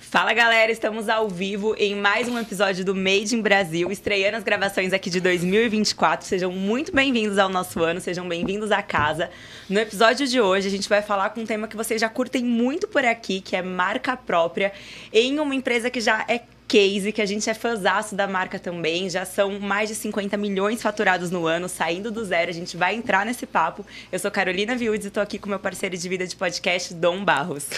Fala galera, estamos ao vivo em mais um episódio do Made in Brasil, estreando as gravações aqui de 2024. Sejam muito bem-vindos ao nosso ano, sejam bem-vindos à casa. No episódio de hoje, a gente vai falar com um tema que vocês já curtem muito por aqui, que é marca própria, em uma empresa que já é case, que a gente é fãzaço da marca também. Já são mais de 50 milhões faturados no ano, saindo do zero. A gente vai entrar nesse papo. Eu sou Carolina Viúdes e estou aqui com meu parceiro de vida de podcast, Dom Barros.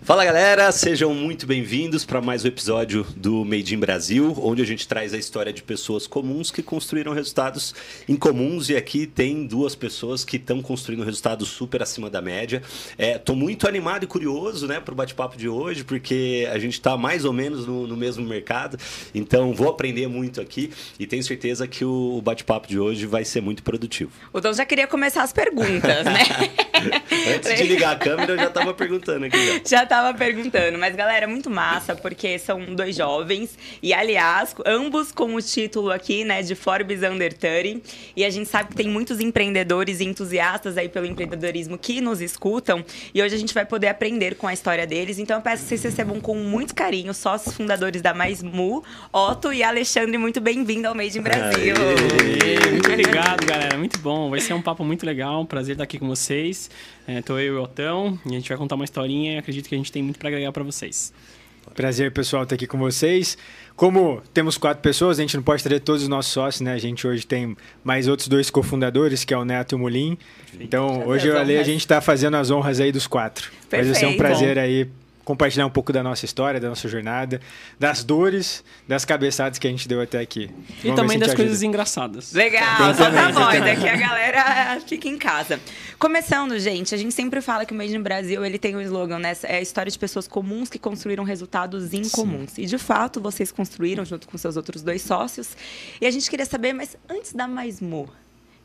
Fala galera, sejam muito bem-vindos para mais um episódio do Made in Brasil, onde a gente traz a história de pessoas comuns que construíram resultados incomuns e aqui tem duas pessoas que estão construindo resultados super acima da média. Estou é, muito animado e curioso né, para o bate-papo de hoje, porque a gente está mais ou menos no, no, mesmo mercado, então vou aprender muito aqui e tenho certeza que o, o bate-papo de hoje vai ser muito produtivo. Então já queria começar as perguntas, né? Antes de ligar a câmera, eu já estava perguntando aqui. Já já tava perguntando. Mas, galera, muito massa, porque são dois jovens. E, aliás, ambos com o título aqui, né, de Forbes Under 30. E a gente sabe que tem muitos empreendedores e entusiastas aí pelo empreendedorismo que nos escutam. E hoje a gente vai poder aprender com a história deles. Então, eu peço que vocês recebam com muito carinho sócios fundadores da Mais Mu, Otto e Alexandre. Muito bem-vindo ao Made in Brasil. Aê, muito obrigado, galera. Muito bom. Vai ser um papo muito legal. Um prazer estar aqui com vocês. Estou é, eu e o Otão e a gente vai contar uma historinha e acredito que a gente tem muito para agregar para vocês. Prazer, pessoal, estar aqui com vocês. Como temos quatro pessoas, a gente não pode trazer todos os nossos sócios, né? A gente hoje tem mais outros dois cofundadores, que é o Neto e o Mulim. Então, hoje eu a gente está fazendo as honras aí dos quatro. Perfeito. Vai ser um prazer aí compartilhar um pouco da nossa história, da nossa jornada, das dores, das cabeçadas que a gente deu até aqui. E Vamos também das ajuda. coisas engraçadas. Legal, só tá bom, daqui a galera fica em casa. Começando, gente, a gente sempre fala que o Made in Brasil, ele tem um slogan, né? É a história de pessoas comuns que construíram resultados incomuns. Sim. E de fato, vocês construíram junto com seus outros dois sócios. E a gente queria saber, mas antes da Mais Mu,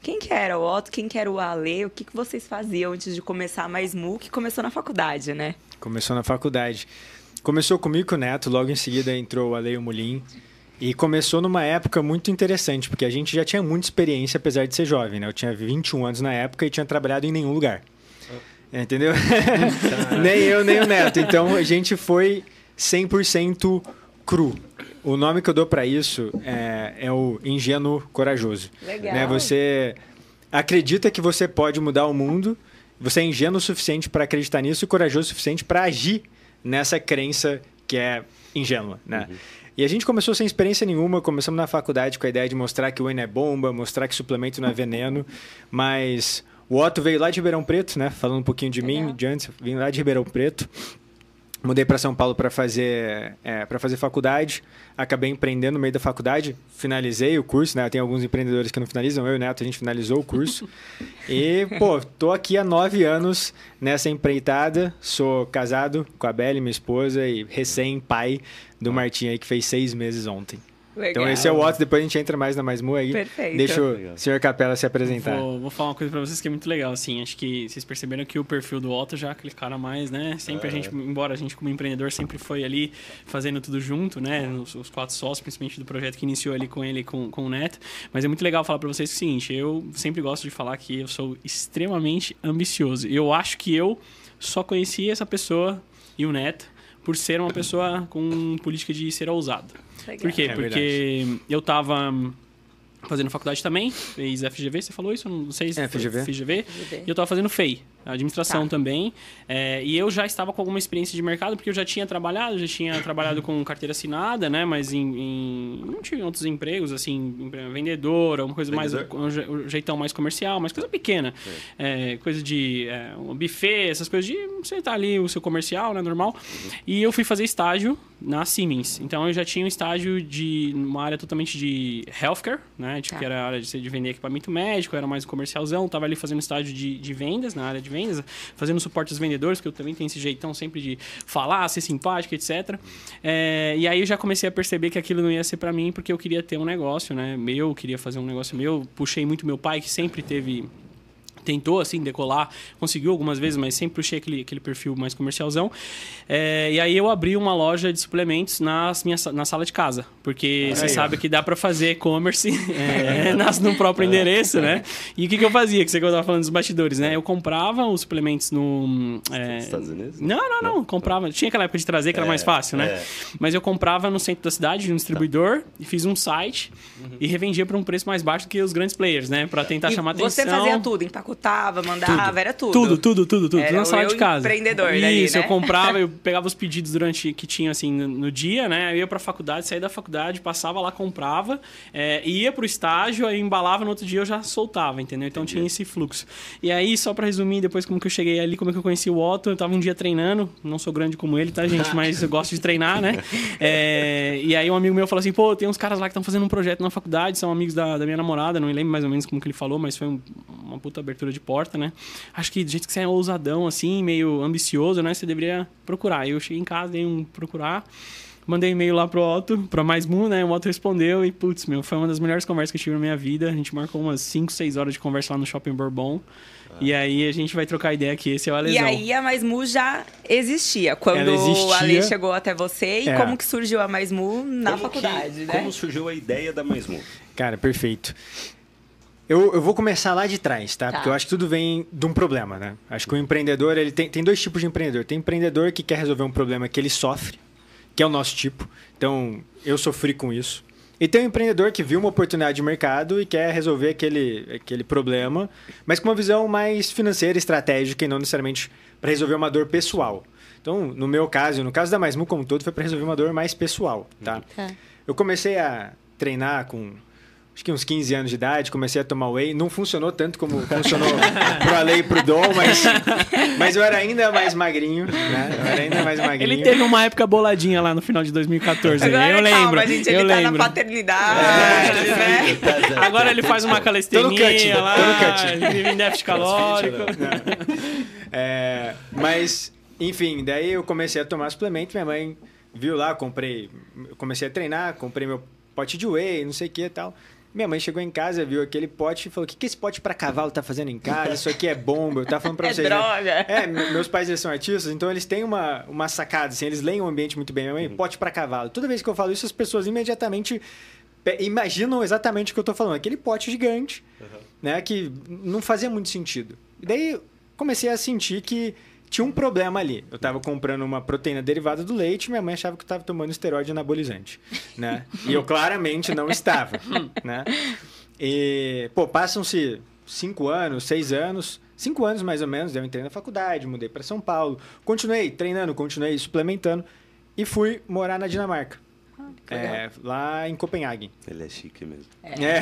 quem que era o Otto, quem que era o Ale, o que, que vocês faziam antes de começar a Mais Mu, que começou na faculdade, né? Começou na faculdade. Começou comigo com o Neto, logo em seguida entrou o Ale e o Mulim. E começou numa época muito interessante, porque a gente já tinha muita experiência, apesar de ser jovem, né? Eu tinha 21 anos na época e tinha trabalhado em nenhum lugar. Ah. Entendeu? nem eu, nem o Neto. Então a gente foi 100% cru. O nome que eu dou para isso é, é, o ingênuo corajoso. Legal. Né? Você acredita que você pode mudar o mundo, você é ingênuo o suficiente para acreditar nisso e corajoso o suficiente para agir nessa crença que é ingênua, né? Uhum. E a gente começou sem experiência nenhuma, começamos na faculdade com a ideia de mostrar que o Wayne é bomba, mostrar que suplemento não é veneno, mas o Otto veio lá de Ribeirão Preto, né? Falando um pouquinho de Legal. mim, de antes, vim lá de Ribeirão Preto. Mudei para São Paulo para fazer é, para fazer faculdade. Acabei empreendendo no meio da faculdade. Finalizei o curso, né? Tem alguns empreendedores que não finalizam. Eu e o Neto a gente finalizou o curso. e pô, tô aqui há nove anos nessa empreitada. Sou casado com a Belle, minha esposa, e recém pai do Martim aí que fez seis meses ontem. Legal. Então esse é o Otto, depois a gente entra mais na Mais Mu aí. Perfeito. Deixa o senhor Capela se apresentar. Vou, vou, falar uma coisa pra vocês que é muito legal, assim, acho que vocês perceberam que o perfil do Otto já clicaram mais, né? Sempre a gente, embora a gente como empreendedor sempre foi ali fazendo tudo junto, né? Os, os, quatro sócios, principalmente do projeto que iniciou ali com ele com, com o Neto. Mas é muito legal falar pra vocês o seguinte, eu sempre gosto de falar que eu sou extremamente ambicioso. Eu acho que eu só conheci essa pessoa e o Neto por ser uma pessoa com política de ser ousado. Legal. Por quê? É Porque verdade. eu tava fazendo faculdade também, fez FGV, você falou isso? Não sei se é, FGV. FGV. FGV. E eu tava fazendo FEI administração tá. também. É, e eu já estava com alguma experiência de mercado, porque eu já tinha trabalhado, já tinha trabalhado com carteira assinada, né? Mas em, em não tinha outros empregos, assim, vendedor, uma coisa vendedor. mais, um jeitão mais comercial, mas coisa pequena. É, coisa de é, um buffet, essas coisas de você tá ali o seu comercial, né? Normal. Uhum. E eu fui fazer estágio na Siemens. Então eu já tinha um estágio de uma área totalmente de healthcare, né? Tipo, tá. que era a área de, de vender equipamento médico, era mais um comercialzão, tava ali fazendo estágio de, de vendas na área de vendas, fazendo suporte aos vendedores, que eu também tenho esse jeitão sempre de falar, ser simpático, etc. É, e aí eu já comecei a perceber que aquilo não ia ser para mim, porque eu queria ter um negócio, né? Meu, queria fazer um negócio meu. Puxei muito meu pai, que sempre teve tentou, assim, decolar. Conseguiu algumas vezes, mas sempre puxei aquele, aquele perfil mais comercialzão. É, e aí eu abri uma loja de suplementos nas minha, na sala de casa. Porque você sabe que dá para fazer e-commerce é, no próprio endereço, né? E o que, que eu fazia? Que você que eu tava falando dos bastidores, né? Eu comprava os suplementos no... É... Estados Unidos? Não, não, não. Comprava. Tinha aquela época de trazer, que era É, mais fácil, né? é. Mas eu comprava no centro da cidade, no distribuidor, e fiz um site e revendia por um preço mais baixo do que os grandes players, né? Pra tentar E chamar você atenção. fazia tudo, empacotava, mandava, era tudo. Tudo, tudo, tudo, tudo. Era tudo na sala de casa. empreendedor Isso, né? eu comprava, eu pegava os pedidos durante que tinha assim no, no dia, né? Eu ia pra faculdade, saía da faculdade, passava lá, comprava, é, ia pro estágio, aí embalava no outro dia eu já soltava, entendeu? Então tinha esse fluxo. E aí, só pra resumir, depois como que eu cheguei ali, como é que eu conheci o Otto, eu tava um dia treinando, não sou grande como ele, tá, gente? Mas eu gosto de treinar, né? É, e aí um amigo meu falou assim, pô, tem uns caras lá que estão fazendo um projeto na faculdade, são amigos da, da minha namorada, não me lembro mais ou menos como que ele falou, mas foi um- uma puta abertura de porta, né? Acho que do jeito que você é ousadão, assim, meio ambicioso, né? Você deveria procurar. Eu cheguei em casa, dei um procurar, mandei e-mail lá pro Otto, pra Mais Mu, né? O Otto respondeu e, putz, meu, foi uma das melhores conversas que eu tive na minha vida. A gente marcou umas 5, 6 horas de conversa lá no Shopping Bourbon. E aí a gente vai trocar ideia aqui, esse é o E Alesão. aí a Mais Mu já existia. Quando existia. o Ale chegou até você e É. como que surgiu a Mais Mu na Como que- faculdade, né? Como surgiu a ideia da Mais Mu? Cara, perfeito. Eu, eu vou começar lá de trás, tá? Tá. Porque eu acho que tudo vem de um problema, né? Acho que o empreendedor, ele tem, tem dois tipos de empreendedor. Tem empreendedor que quer resolver um problema que ele sofre, que é o nosso tipo. Então, eu sofri com isso. E tem um empreendedor que viu uma oportunidade de mercado e quer resolver aquele, aquele problema, mas com uma visão mais financeira, estratégica e não necessariamente para resolver uma dor pessoal. Então, no meu caso, no caso da Mais Mu como um todo, foi para resolver uma dor mais pessoal, tá? Tá. Eu comecei a treinar com acho que uns 15 anos de idade, comecei a tomar whey. Não funcionou tanto como funcionou pro Ale e pro Dom, mas, mas eu era ainda mais magrinho, né? Eu era ainda mais magrinho. Ele teve uma época boladinha lá no final de 2014. Agora, eu lembro. calma, gente, eu ele tá lembro. na paternidade, né? Agora ele faz uma calistenia lá, vive em déficit calórico. É, mas, enfim, daí eu comecei a tomar suplemento, minha mãe viu lá, comprei, comecei a treinar, comprei meu pote de whey, não sei o que e tal. Minha mãe chegou em casa, viu aquele pote e falou: O que, que esse pote pra cavalo tá fazendo em casa? Isso aqui é bomba. Eu tava falando pra É vocês. né? droga. É, me- meus pais eles são artistas, então eles têm uma, uma sacada, assim, eles leem o ambiente muito bem. Minha mãe, pote pra cavalo. Toda vez que eu falo isso, as pessoas imediatamente imaginam exatamente o que eu tô falando. Aquele pote gigante, né, que não fazia muito sentido. E daí comecei a sentir que tinha um problema ali. Eu tava comprando uma proteína derivada do leite, minha mãe achava que eu tava tomando esteroide anabolizante, né? E eu claramente não estava, né? E, pô, passam-se cinco anos, seis anos, cinco anos mais ou menos, eu entrei na faculdade, mudei para São Paulo, continuei treinando, continuei suplementando e fui morar na Dinamarca. É, lá em Copenhague. Ele é chique mesmo. É.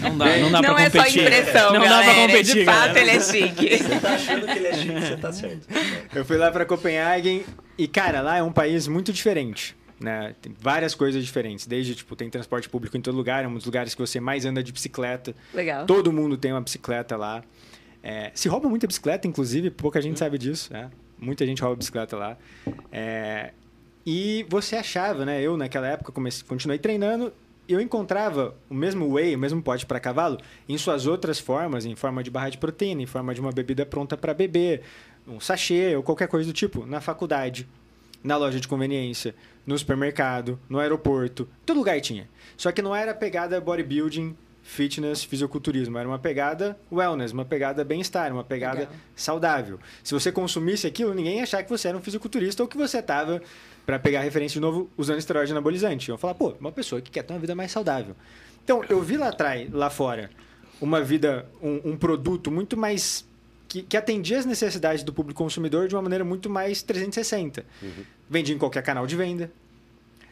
Não dá, não dá Não pra é só competir. impressão, não galera. dá pra competir, De fato, galera. ele é chique. Você tá achando que ele é chique, você tá certo. Eu fui lá para Copenhague e, cara, lá é um país muito diferente. Né? Tem várias coisas diferentes. Desde, tipo, tem transporte público em todo lugar, é um dos lugares que você mais anda de bicicleta. Legal. Todo mundo tem uma bicicleta lá. É, se rouba muita bicicleta, inclusive, pouca gente sabe disso. Né? Muita gente rouba bicicleta lá. É, e você achava, né? Eu, naquela época, comecei, continuei treinando. Eu encontrava o mesmo whey, o mesmo pote para cavalo, em suas outras formas, em forma de barra de proteína, em forma de uma bebida pronta para beber, um sachê ou qualquer coisa do tipo, na faculdade, na loja de conveniência, no supermercado, no aeroporto, todo lugar tinha. Só que não era pegada bodybuilding, fitness, fisiculturismo, era uma pegada wellness, uma pegada bem-estar, uma pegada Legal. saudável. Se você consumisse aquilo, ninguém ia achar que você era um fisiculturista ou que você estava, para pegar referência de novo, usando esteroide anabolizante. Eu falar, pô, uma pessoa que quer ter uma vida mais saudável. Então, eu vi lá atrás, lá fora, uma vida, um, um produto muito mais que, que atendia as necessidades do público consumidor de uma maneira muito mais 360. Vendia em qualquer canal de venda.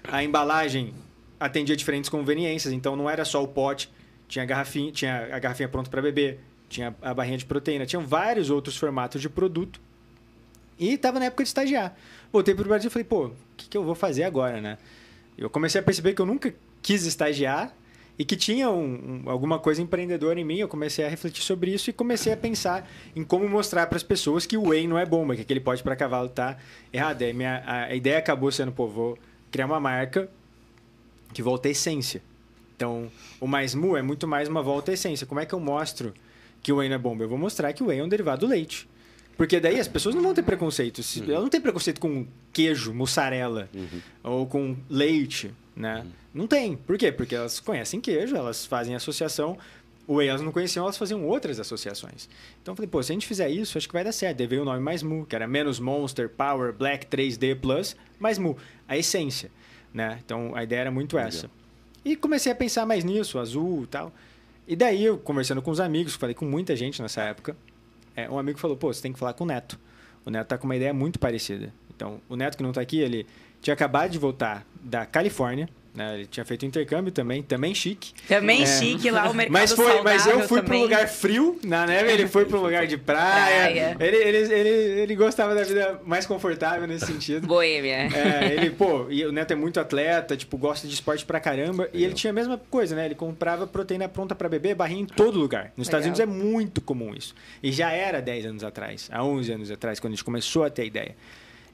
A embalagem atendia diferentes conveniências, então não era só o pote, tinha a garrafinha, tinha a garrafinha pronta para beber, tinha a barrinha de proteína, tinham vários outros formatos de produto. E estava na época de estagiar. Voltei para o Brasil e falei, pô, o que, que eu vou fazer agora, né? Eu comecei a perceber que eu nunca quis estagiar e que tinha um- um- alguma coisa empreendedora em mim. Eu comecei a refletir sobre isso e comecei a pensar em como mostrar para as pessoas que o whey não é bomba, que aquele pote para cavalo tá errado. Aí minha, a, a ideia acabou sendo, pô, vou criar uma marca que volta à essência. Então, o Mais Mu é muito mais uma volta à essência. Como é que eu mostro que o whey não é bomba? Eu vou mostrar que o whey é um derivado do leite. Porque daí as pessoas não vão ter preconceito. Uhum. Ela não tem preconceito com queijo, mussarela Uhum. ou com leite, né? Não tem. Por quê? Porque elas conhecem queijo, elas fazem associação. O whey elas não conheciam, elas faziam outras associações. Então eu falei, pô, se a gente fizer isso, acho que vai dar certo. Daí veio o nome mais mu, que era menos Monster, Power, Black 3D Plus, mais mu, a essência, né? Então a ideia era muito Legal. essa. E comecei a pensar mais nisso, azul e tal. E daí eu, conversando com os amigos, falei com muita gente nessa época, é, um amigo falou, pô, você tem que falar com o Neto. O Neto tá com uma ideia muito parecida. Então, o Neto que não tá aqui, ele tinha acabado de voltar da Califórnia, né? Ele tinha feito intercâmbio também, também chique. Também É. chique lá, o mercado Mas, foi, mas eu fui para também. um lugar frio na neve, ele foi para um lugar de praia. Praia. Ele, ele, ele, ele gostava da vida mais confortável nesse sentido. Boêmia. É, ele, pô, e o Neto é muito atleta, tipo, gosta de esporte pra caramba. E ele tinha a mesma coisa, né? Ele comprava proteína pronta pra beber, barrinha em todo lugar. Nos Estados Legal. Unidos é muito comum isso. E já era 10 anos atrás, há 11 anos atrás, quando a gente começou a ter a ideia.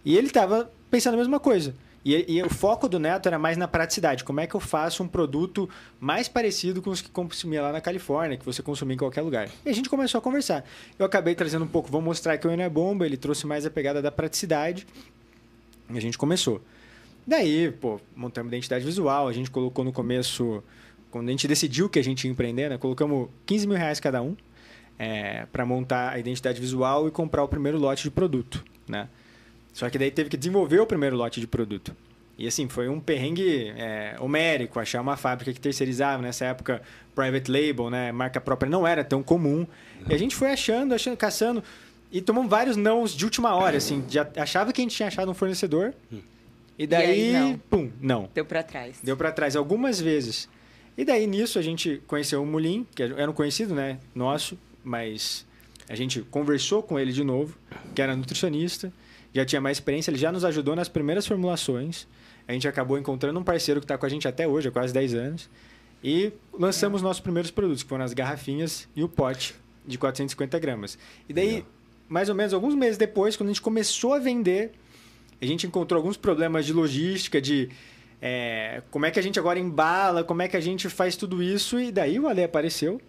E ele tava pensando a mesma coisa. E, e o foco do Neto era mais na praticidade. Como é que eu faço um produto mais parecido com os que consumia lá na Califórnia, que você consumia em qualquer lugar? E a gente começou a conversar. Eu acabei trazendo um pouco, vou mostrar que o Eno é bomba, ele trouxe mais a pegada da praticidade. E a gente começou. Daí, pô, montamos identidade visual, a gente colocou no começo, quando a gente decidiu que a gente ia empreender, né, colocamos 15 mil reais cada um para montar a identidade visual e comprar o primeiro lote de produto, né? Só que daí teve que desenvolver o primeiro lote de produto. E assim, foi um perrengue é, homérico achar uma fábrica que terceirizava. Nessa época, private label, né, marca própria, não era tão comum. E a gente foi achando, achando, caçando. E tomamos vários nãos de última hora, assim. Já achava que a gente tinha achado um fornecedor. E daí, aí, não. pum, não. Deu pra trás. Deu para trás algumas vezes. E daí nisso a gente conheceu o Mulim, que era um conhecido, né, nosso, mas a gente conversou com ele de novo, que era nutricionista, já tinha mais experiência, ele já nos ajudou nas primeiras formulações. A gente acabou encontrando um parceiro que está com a gente até hoje, há quase 10 anos, e lançamos nossos primeiros produtos, que foram as garrafinhas e o pote de 450 gramas. E daí, Legal. mais ou menos alguns meses depois, quando a gente começou a vender, a gente encontrou alguns problemas de logística, de é, como é que a gente agora embala, como é que a gente faz tudo isso, e daí o Ale apareceu.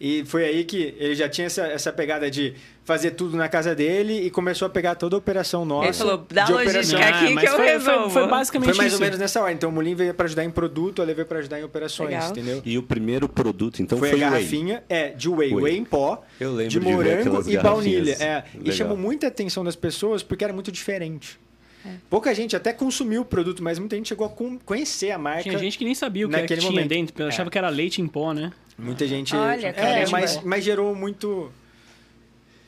E foi aí que ele já tinha essa, essa pegada de fazer tudo na casa dele e começou a pegar toda a operação nossa. Ele falou, dá de logística operação. aqui mas que eu foi, resolvo. Foi, foi basicamente Foi mais isso. ou menos nessa hora. Então o Molim veio para ajudar em produto, o Ale veio para ajudar em operações, Legal. entendeu? E o primeiro produto, então, foi, foi, a o whey. garrafinha é, de whey, Whey. whey, em pó, Eu lembro de de morango aquelas e baunilha. É, e chamou muita atenção das pessoas porque era muito diferente. É. Pouca gente até consumiu o produto, mas muita gente chegou a con- conhecer a marca. Tinha gente que nem sabia o que, era que naquele tinha momento. dentro, achava É. que era leite em pó, né? Muita gente. Olha, é, mas, mas gerou muito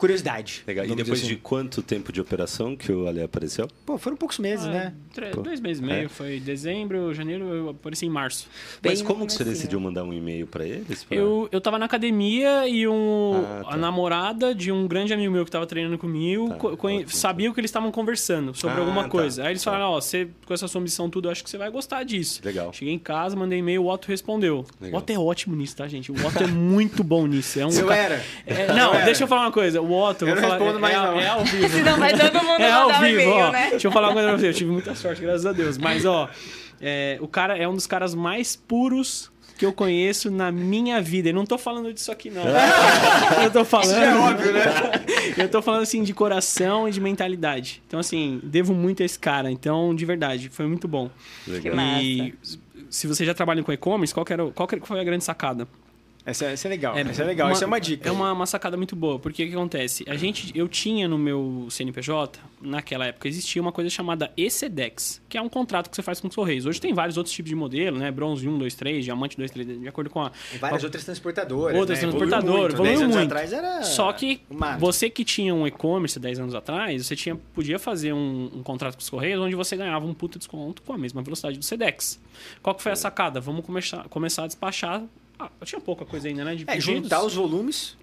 curiosidade. Legal. E depois dizer de assim. quanto tempo de operação que o Ale apareceu? Pô, foram poucos meses, Ah, né? Pô. Dois meses e meio. É. Foi dezembro, janeiro, eu apareci em março. Mas Bem como que você decidiu mandar um e-mail pra eles? Pra- Eu, eu tava na academia e um, Ah, tá. a namorada de um grande amigo meu que tava treinando comigo Tá, co- ótimo. sabia o que eles estavam conversando sobre Ah, alguma tá, coisa. Aí eles tá. falaram, ó, você com essa sua missão tudo, eu acho que você vai gostar disso. Legal. Cheguei em casa, mandei e-mail, o Otto respondeu. Legal. O Otto é ótimo nisso, tá, gente? O Otto é muito bom nisso. É um Eu ca- era. É, não, Eu era. deixa eu falar uma coisa. O Otto, Eu vou não falar, respondo mais, é, não. é ao vivo. Senão vai todo mundo É ao um vivo, e-mail, ó. né? Deixa eu falar uma coisa pra você. Eu tive muita sorte, graças a Deus. Mas, ó, é, o cara é um dos caras mais puros que eu conheço na minha vida. E não tô falando disso aqui, não. eu tô falando. Isso é óbvio, né? eu tô falando assim de coração e de mentalidade. Então, assim, devo muito a esse cara. Então, de verdade, foi muito bom. Que Legal. massa. E se você já trabalha com e-commerce, qual, era, qual foi a grande sacada? Essa, essa é legal. essa é legal. Essa é uma dica. É uma, uma sacada muito boa, porque o que acontece? A gente, eu tinha no meu CNPJ, naquela época, existia uma coisa chamada ECDEX, que é um contrato que você faz com os Correios. Hoje tem vários outros tipos de modelo, né? Bronze 1, 2, 3, Diamante 2, 3, de acordo com a. E várias a- outras transportadoras. Outras né? transportadoras, Evoluiu muito. evoluiu 10 anos muito. atrás era. Só que você que tinha um e-commerce 10 anos atrás, você tinha, podia fazer um, um contrato com os Correios onde você ganhava um puta desconto com a mesma velocidade do SEDEX. Qual que foi a sacada? Vamos começar, começar a despachar. Ah, tinha pouca coisa ainda, né? De É, juntar os volumes.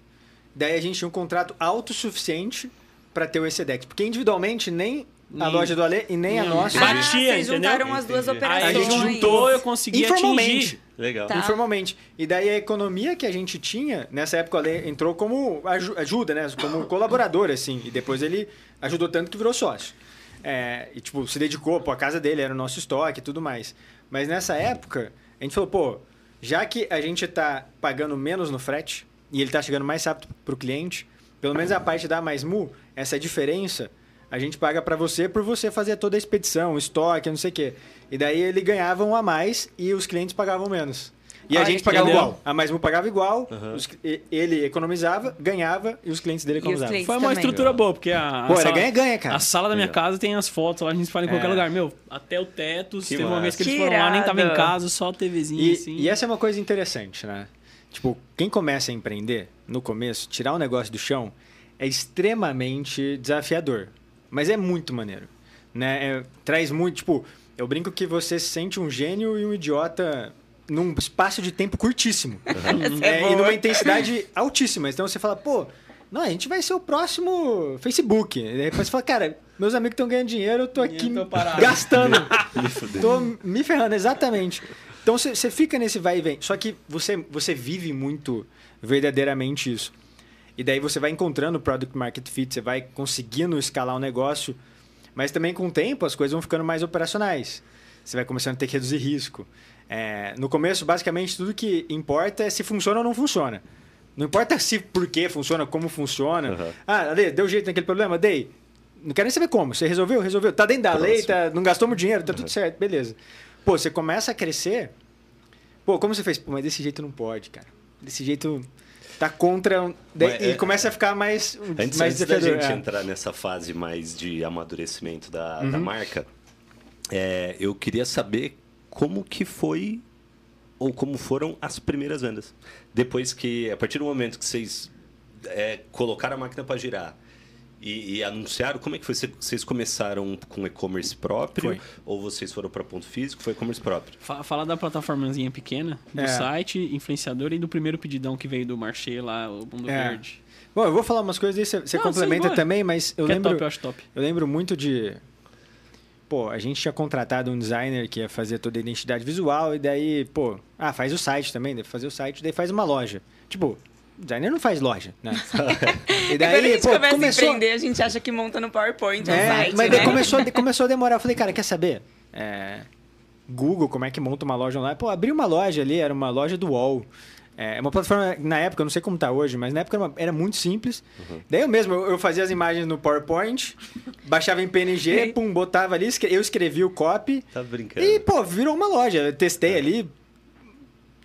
Daí a gente tinha um contrato autossuficiente para ter o ECDEX. Porque individualmente nem a Nem- loja do Ale e nem a nem- nossa. Batia, Ah, vocês entendeu? juntaram as duas Entendi. Aí a operações. gente juntou, eu consegui Informalmente. atingir. Legal. Tá. Informalmente. E daí a economia que a gente tinha, nessa época o Ale entrou como aju- ajuda, né? Como colaborador, assim. E depois ele ajudou tanto que virou sócio. É, e, tipo, se dedicou, pô, a casa dele era o nosso estoque e tudo mais. Mas nessa época, a gente falou, pô, já que a gente tá pagando menos no frete, e ele está chegando mais rápido para o cliente, pelo menos a parte da Mais Mu, essa diferença, a gente paga para você por você fazer toda a expedição, estoque, não sei o quê. E daí ele ganhava um a mais e os clientes pagavam menos. E a gente pagava igual. A Mais Mu pagava igual, Uhum. os- e- ele economizava, ganhava e os clientes dele os economizavam. clientes Foi uma também. estrutura boa, porque a. a Pô, era sala- ganha-ganha, cara. A sala da minha Legal. casa tem as fotos lá, a gente fala em qualquer É. lugar. Meu, até o teto, Que teve uma vez que eles foram lá, nem tava em casa, só a TVzinha, E, assim. e essa é uma coisa interessante, né? Tipo, quem começa a empreender no começo, tirar um negócio do chão é extremamente desafiador. Mas é muito maneiro. Né? É- traz muito. Tipo, eu brinco que você se sente um gênio e um idiota num espaço de tempo curtíssimo. Essa É, é e numa intensidade altíssima. Então você fala, pô, não, a gente vai ser o próximo Facebook. E depois você fala, cara, meus amigos estão ganhando dinheiro, eu tô aqui Eu tô gastando. Tô me ferrando, exatamente. Então você você fica nesse vai e vem. Só que você, você vive muito verdadeiramente isso. E daí você vai encontrando o product market fit, você vai conseguindo escalar o negócio. Mas também com o tempo as coisas vão ficando mais operacionais. Você vai começando a ter que reduzir risco. É, no começo, basicamente, tudo que importa é se funciona ou não funciona. Não importa se por que funciona, como funciona. Uhum. Ah, Ale, deu jeito naquele problema? Dei. Não quero nem saber como. Você resolveu? Resolveu. Tá dentro da lei, Próximo. tá, não gastou muito dinheiro, tá tudo certo, beleza. Pô, você começa a crescer. Pô, como você fez? Pô, mas desse jeito não pode, cara. Desse jeito tá contra. Mas e é- começa a ficar mais, Antes, mais antes da gente é. entrar nessa fase mais de amadurecimento da, da Uhum. marca, é, eu queria saber como que foi ou como foram as primeiras vendas. Depois que, a partir do momento que vocês é, colocaram a máquina para girar e, e anunciaram, como é que foi? Cê- Vocês começaram com e-commerce próprio Foi. ou vocês foram para ponto físico? Foi e-commerce próprio. Fa- Falar da plataformazinha pequena, do É. site, influenciador e do primeiro pedidão que veio do Marché lá, o Mundo É. Verde. Bom, eu vou falar umas coisas aí, você, complementa também, mas eu que lembro. é top, eu acho top. Eu lembro muito de. Pô, a gente tinha contratado um designer que ia fazer toda a identidade visual, e daí, pô, ah, faz o site também, deve fazer o site, daí faz uma loja. Tipo, designer não faz loja, né? e E quando a gente pô, começa começou- a empreender, a gente acha que monta no PowerPoint um É, site, mas né? daí começou, a- começou a demorar. Eu falei, cara, quer saber? É, Google, como é que monta uma loja online? Pô, abri uma loja ali, era uma loja do UOL. É uma plataforma, na época, eu não sei como tá hoje, mas na época era, uma- era muito simples. Daí eu mesmo, eu, eu fazia as imagens no PowerPoint, baixava em PNG, pum, botava ali, eu escrevi o copy Tá brincando. e, pô, virou uma loja. Eu testei ali,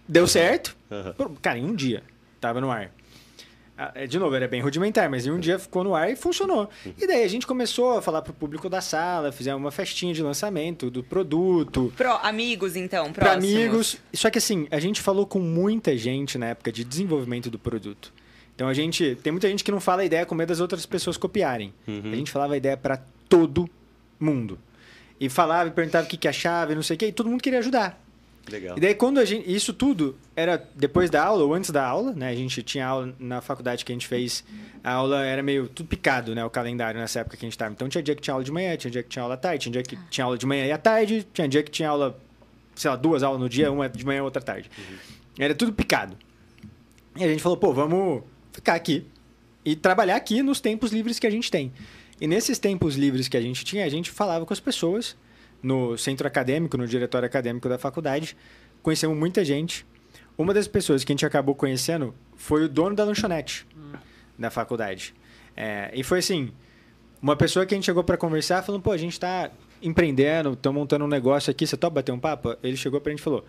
deu certo. Pô, Cara, em um dia tava no ar. Ah, é, De novo, era bem rudimentar, mas em um dia ficou no ar e funcionou. E daí a gente começou a falar pro público da sala, fizemos uma festinha de lançamento do produto, Pro, amigos, então, para próximos. amigos. Só que assim, a gente falou com muita gente na época de desenvolvimento do produto. Então a gente. Tem muita gente que não fala a ideia com medo das outras pessoas copiarem. Uhum. A gente falava a ideia para todo mundo. E falava e perguntava o que, que achava e não sei o quê, e todo mundo queria ajudar. Legal. E daí quando a gente. Isso tudo era depois da aula ou antes da aula, né? A gente tinha aula na faculdade que a gente fez. A aula era meio tudo picado, né? O calendário nessa época que a gente tava. Então tinha dia que tinha aula de manhã, tinha dia que tinha aula à tarde, tinha dia que tinha aula de manhã e à tarde, tinha dia que tinha aula, sei lá, duas aulas no dia, uma de manhã e outra à tarde. Era tudo picado. E a gente falou, pô, vamos ficar aqui e trabalhar aqui nos tempos livres que a gente tem. E nesses tempos livres que a gente tinha, a gente falava com as pessoas no centro acadêmico, no diretório acadêmico da faculdade. Conhecemos muita gente. Uma das pessoas que a gente acabou conhecendo foi o dono da lanchonete da faculdade. É, e foi assim, uma pessoa que a gente chegou para conversar, falando, pô, a gente está empreendendo, estamos montando um negócio aqui, você topa bater um papo? Ele chegou para a gente e falou,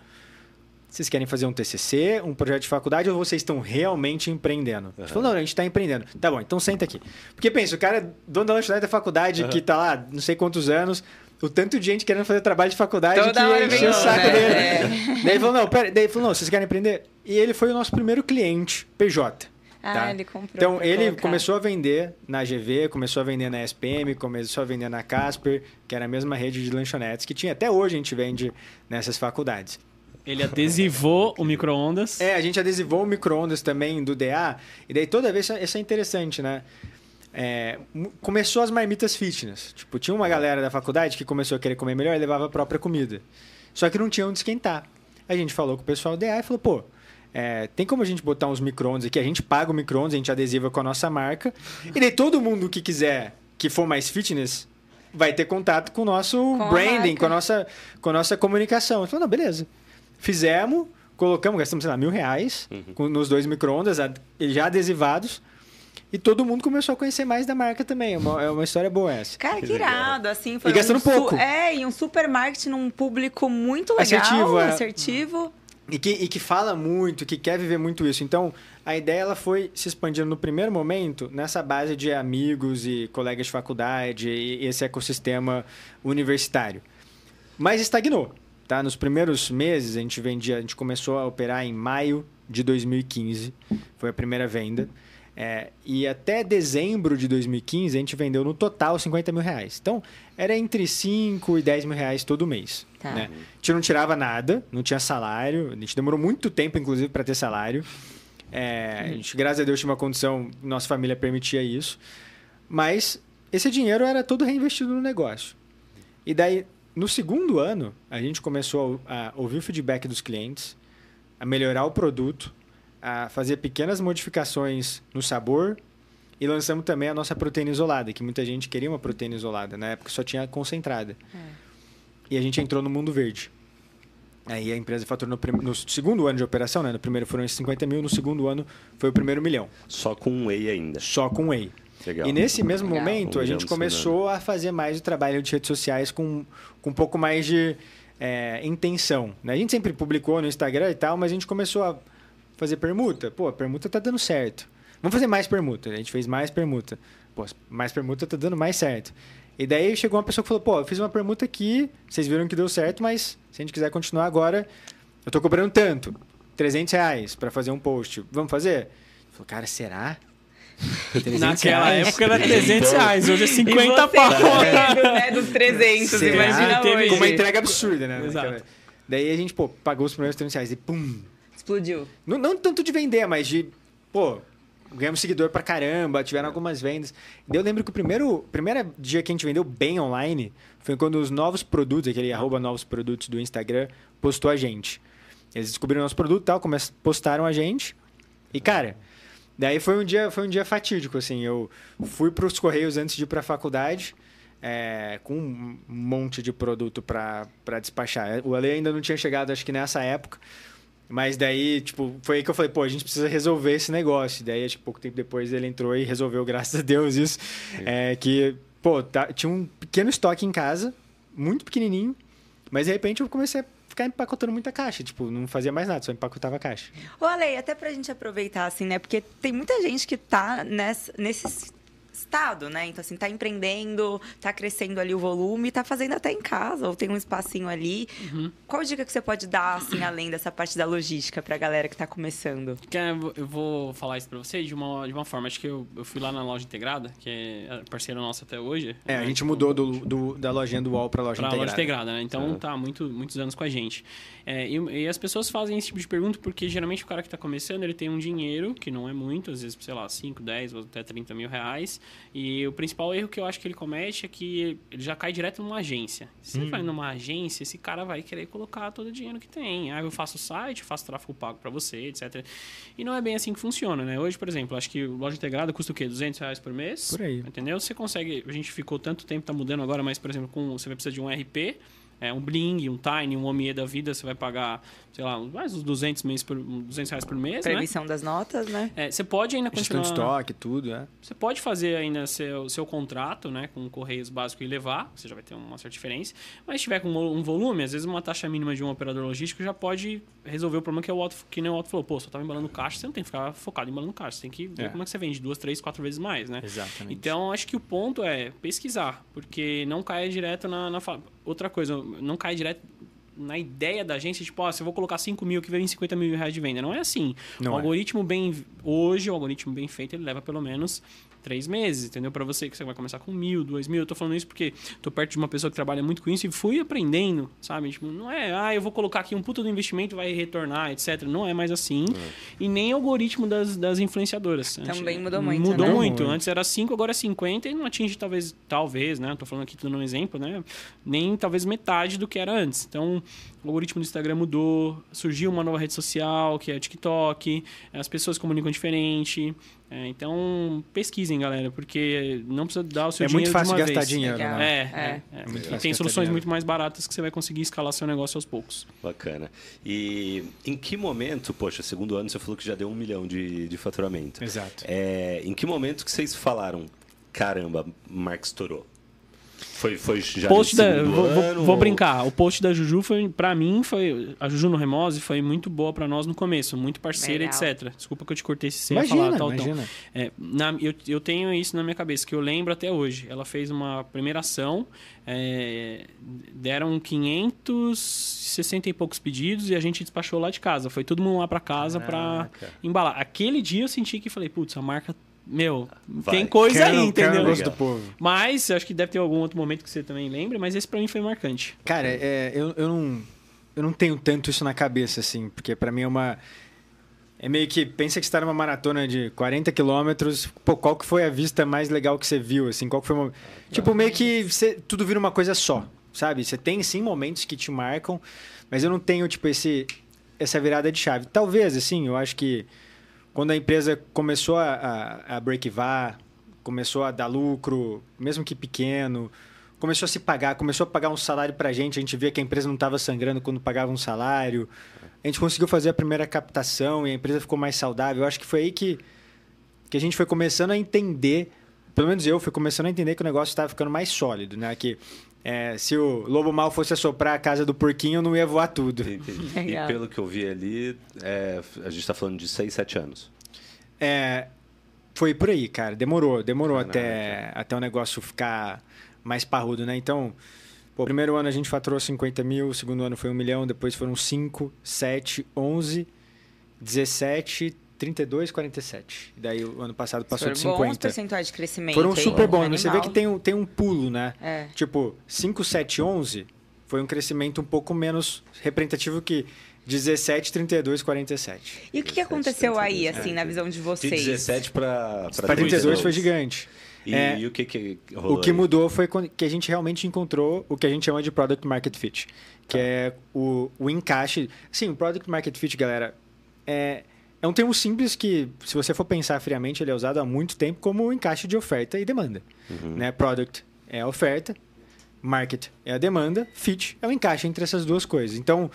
vocês querem fazer um TCC, um projeto de faculdade, ou vocês estão realmente empreendendo? A gente falou, não, a gente está empreendendo. Tá bom, então senta aquaqui. Porque pensa, o cara é dono da lanchonete da faculdade, que tá lá não sei quantos anos, o tanto de gente querendo fazer trabalho de faculdade Toda que encheu o saco né? dele. É. Daí ele falou, não, pera, daí ele falou, não, vocês querem empreender? E ele foi o nosso primeiro cliente, PJ. Ah, tá? ele comprou Então, ele colocar. começou a vender na GV, começou a vender na SPM, começou a vender na Casper, que era a mesma rede de lanchonetes que tinha. Até hoje a gente vende nessas faculdades. Ele adesivou o micro-ondas. É, a gente adesivou o micro-ondas também do DA, e daí toda vez, isso é interessante, né? É, começou as marmitas fitness. Tipo, tinha uma galera da faculdade que começou a querer comer melhor e levava a própria comida. Só que não tinha onde esquentar. A gente falou com o pessoal do DA e falou, pô, é, tem como a gente botar uns micro-ondas aqui? A gente paga o micro-ondas, a gente adesiva com a nossa marca. E daí todo mundo que quiser, que for mais fitness, vai ter contato com o nosso a branding, com a nossa, com a nossa comunicação. Eu falei, não, beleza. Fizemos, colocamos, gastamos, sei lá, mil reais com- nos dois micro-ondas já adesivados. E todo mundo começou a conhecer mais da marca também. É uma, é uma história boa essa. Cara, Que irado, assim. Foi E gastando um pouco. É, e um supermarket num público muito legal, Assertivo, é. assertivo. E que, e que fala muito, que quer viver muito isso. Então, a ideia ela foi se expandindo no primeiro momento nessa base de amigos e colegas de faculdade e esse ecossistema universitário. Mas estagnou, tá? Nos primeiros meses a gente vendia, a gente começou a operar em maio de 2015, foi a primeira venda. É, e até dezembro de 2015 a gente vendeu no total 50 mil reais. Então, era entre 5 e 10 mil reais todo mês. Tá. Né? A gente não tirava nada, não tinha salário. A gente demorou muito tempo, inclusive, para ter salário. É, a gente, graças a Deus, tinha uma condição, nossa família permitia isso. Mas esse dinheiro era todo reinvestido no negócio. E daí, no segundo ano, a gente começou a, a ouvir o feedback dos clientes, a melhorar o produto, a fazer pequenas modificações no sabor e lançamos também a nossa proteína isolada, que muita gente queria uma proteína isolada, na época só tinha concentrada. E a gente entrou no mundo verde. Aí a empresa faturou no, prim- no segundo ano de operação, né? No primeiro foram esses 50 mil, no segundo ano foi o primeiro milhão. Só com um whey ainda. Só com whey. Legal. E nesse mesmo Legal. momento, Um a gente começou a fazer mais o trabalho de redes sociais com, com um pouco mais de é, intenção. Né? A gente sempre publicou no Instagram e tal, mas a gente começou a fazer permuta. Pô, a permuta tá dando certo. Vamos fazer mais permuta. A gente fez mais permuta. Pô, mais permuta tá dando mais certo. E daí chegou uma pessoa que falou, pô, eu fiz uma permuta aqui, vocês viram que deu certo, mas se a gente quiser continuar agora, eu tô cobrando tanto. 300 reais pra fazer um post. Vamos fazer? Falou, cara, será? 300 Naquela reais? época era 300 reais, hoje é E 50 você pau. correndo, né, dos 300, Será? imagina hoje. Com uma entrega absurda, né? Exato. Daí a gente, pô, pagou os primeiros 300 reais e pum. Explodiu. Não, não tanto de vender, mas de, pô, ganhamos seguidor pra caramba, tiveram algumas vendas. Daí eu lembro que o primeiro, primeiro dia que a gente vendeu bem online foi quando os novos produtos, aquele arroba novos produtos do Instagram, postou a gente. Eles descobriram nosso produto e tal, postaram a gente. E, cara, daí foi um dia, foi um dia fatídico, assim. Eu fui pros Correios antes de ir pra faculdade. é, com um monte de produto pra despachar. O Ale ainda não tinha chegado, acho que nessa época. Mas daí, tipo, foi aí que eu falei, pô, a gente precisa resolver esse negócio. Daí, acho que pouco tempo depois ele entrou e resolveu, graças a Deus, isso. É que, pô, tá- tinha um pequeno estoque em casa, muito pequenininho, mas de repente eu comecei a ficar empacotando muita caixa. Tipo, não fazia mais nada, só empacotava a caixa. Ô, Ale, até pra gente aproveitar, assim, né? Porque tem muita gente que tá nessa, nesse estado, né? Então, assim, tá empreendendo, tá crescendo ali o volume, tá fazendo até em casa, ou tem um espacinho ali. Qual dica que você pode dar, assim, além dessa parte da logística pra galera que tá começando? Eu vou falar isso pra você de uma, de uma forma. Acho que eu, eu fui lá na loja integrada, que é parceira nossa até hoje. É, a né? gente mudou do, do- da lojinha do UOL pra loja Pra integrada. loja integrada, né? Então tá muito, muitos anos com a gente. É, e, e as pessoas fazem esse tipo de pergunta porque geralmente o cara que tá começando, ele tem um dinheiro, que não é muito, às vezes, sei lá, 5, 10 ou até 30 mil reais. E o principal erro que eu acho que ele comete é que ele já cai direto numa agência. Se você vai numa agência, esse cara vai querer colocar todo o dinheiro que tem. Ah, eu faço o site, faço tráfego pago pra você, etc. E não é bem assim que funciona, né? Hoje, por exemplo, acho que loja integrada custa o quê? 200 reais por mês? Por aí. Entendeu? Você consegue. A gente ficou tanto tempo, tá mudando agora, mas, por exemplo, com, você vai precisar de um RP, é, um Bling, um Tiny, um Omie da vida, você vai pagar, sei lá, mais uns 200, mês por, 200 reais por mês, Pra né? das notas, né? É, você pode ainda Gestão continuar... de estoque, tudo, né? Você pode fazer ainda seu, seu contrato, né, com correios básico e levar, você já vai ter uma certa diferença. Mas se tiver com um volume, às vezes uma taxa mínima de um operador logístico já pode resolver o problema que é o Otto, que nem o Otto falou, pô, só tava embalando caixa, você não tem que ficar focado em embalando caixa, você tem que ver É. como é que você vende duas, três, quatro vezes mais, né? Exatamente. Então, acho que o ponto é pesquisar, porque não caia direto na, na fa- Outra coisa, não caia direto na ideia da agência, tipo, ó, se eu vou colocar 5 mil que vem 50 mil reais de venda. Não é assim. Não o é. algoritmo bem... Hoje, o algoritmo bem feito, ele leva pelo menos três meses, entendeu? Para você que você vai começar com mil, dois mil. Eu tô falando isso porque tô perto de uma pessoa que trabalha muito com isso e fui aprendendo, sabe? Tipo, não é, ah, eu vou colocar aqui um puta do investimento vai retornar, etc. Não é mais assim. E nem o algoritmo das, das influenciadoras. Também mudou muito, Mudou né? muito. Muito. Antes era 5, agora é 50 e não atinge talvez, talvez, né? Tô falando aqui dando um exemplo, né? Nem talvez metade do que era antes. Então, o algoritmo do Instagram mudou, surgiu uma nova rede social, que é o TikTok, as pessoas comunicam diferente. É, então, pesquisem, galera, porque não precisa dar o seu É dinheiro muito fácil de uma gastar vez. dinheiro, né? É, É. é, é. muito E tem soluções dinheiro. muito mais baratas que você vai conseguir escalar seu negócio aos poucos. Bacana. E em que momento, poxa, segundo ano você falou que já deu um milhão de, de faturamento. Exato. É, em que momento que vocês falaram, caramba, Mark estourou? Foi, foi já post da, vou, vou- ano? vou ou- brincar. O post da Juju foi, pra mim, foi. A Juju no Remose foi muito boa pra nós no começo, muito parceira, Legal. etc. Desculpa que eu te cortei se você ia Imagina, falar, tal, imagina. É, na- eu, eu tenho isso na minha cabeça, que eu lembro até hoje. Ela fez uma primeira ação, é, deram 560 e poucos pedidos e a gente despachou lá de casa. Foi todo mundo lá pra casa pra Caraca. embalar. Aquele dia eu senti que falei, putz, a marca, meu, Vai. tem coisa Quero- aí, entendeu? gosto do povo. Mas acho que deve ter algum outro momento que você também lembra, mas esse pra mim foi marcante. Cara, é, eu, eu, não, eu não tenho tanto isso na cabeça, assim, porque pra mim é uma. É meio que. Pensa que você tá numa maratona de 40 quilômetros. Pô, qual que foi a vista mais legal que você viu, assim? Qual que foi uma. Tipo, meio que você, tudo vira uma coisa só, sabe? Você tem sim momentos que te marcam, mas eu não tenho, tipo, esse, essa virada de chave. Talvez, assim, eu acho que quando a empresa começou a, a, a break-var, começou a dar lucro, mesmo que pequeno, começou a se pagar, começou a pagar um salário pra gente, a gente via que a empresa não estava sangrando quando pagava um salário. A gente conseguiu fazer a primeira captação e a empresa ficou mais saudável. Eu acho que foi aí que, que a gente foi começando a entender, pelo menos eu fui começando a entender que o negócio estava ficando mais sólido, né? Que é, se o lobo mal fosse assoprar a casa do porquinho, não ia voar tudo. E pelo que eu vi ali, é, a gente está falando de 6, 7 anos. É, foi por aí, cara. Demorou, demorou Caraca. até, até o negócio ficar mais parrudo, né? Então, pô, primeiro ano a gente faturou 50 mil, segundo ano foi 1 milhão, depois foram 5, 7, 11, 17, 32, 47. E daí o ano passado passou de Foram bons 50. percentuais de crescimento. Foram super bons. mas Você vê que tem um, tem um pulo, né? É. Tipo, 5, 7, 11 foi um crescimento um pouco menos representativo que 17, 32, 47. E o que, que aconteceu aí, 32, assim, é. na visão de De vocês? 17 para Para 32 foi gigante. E, É, e o que, que rolou O que aí? mudou foi que a gente realmente encontrou o que a gente chama de Product Market Fit, que Tá. é o, o encaixe. Sim, o Product Market Fit, galera, é, é um termo simples que, se você for pensar friamente, ele é usado há muito tempo como encaixe de oferta e demanda. Uhum. Né? Product é a oferta, market é a demanda, fit é o encaixe entre essas duas coisas. Então,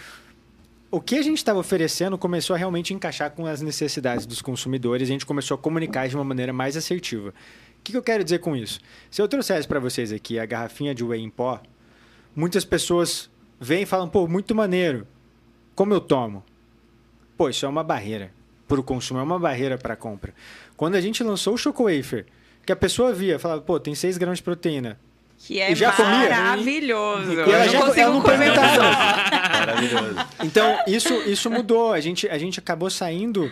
o que a gente estava oferecendo começou a realmente encaixar com as necessidades dos consumidores e a gente começou a comunicar de uma maneira mais assertiva. O que, que eu quero dizer com isso? Se eu trouxesse para vocês aqui a garrafinha de whey em pó, muitas pessoas vêm e falam, pô, muito maneiro. Como eu tomo? Pô, isso é uma barreira para o consumo, é uma barreira para a compra. Quando a gente lançou o Choco Wafer, que a pessoa via, falava, pô, tem 6 gramas de proteína. Que é E já comia? maravilhoso. E ela eu já- não consigo ela não comentava. Maravilhoso. Então, isso, isso mudou. A gente, a gente acabou saindo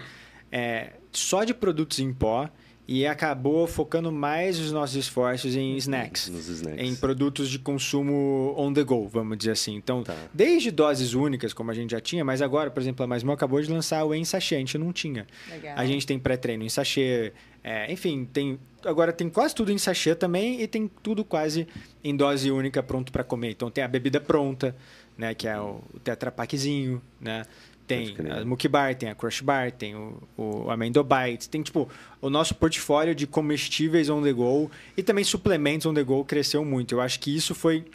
é, só de produtos em pó e acabou focando mais os nossos esforços em snacks. Nos snacks. Em produtos de consumo on the go, vamos dizer assim. Então, Tá. desde doses únicas, como a gente já tinha, mas agora, por exemplo, a Mais Mal acabou de lançar o em sachê, a gente não tinha. Legal. A gente tem pré-treino em sachê, é, enfim, tem agora tem quase tudo em sachê também e tem tudo quase em dose única pronto para comer. Então tem a bebida pronta, né, que é o, o Tetra Pakzinho, né? Tem a Mookie Bar, tem a Crush Bar, tem o, o Amendo Bites, tem tipo o nosso portfólio de comestíveis on the go e também suplementos on the go cresceu muito. Eu acho que isso foi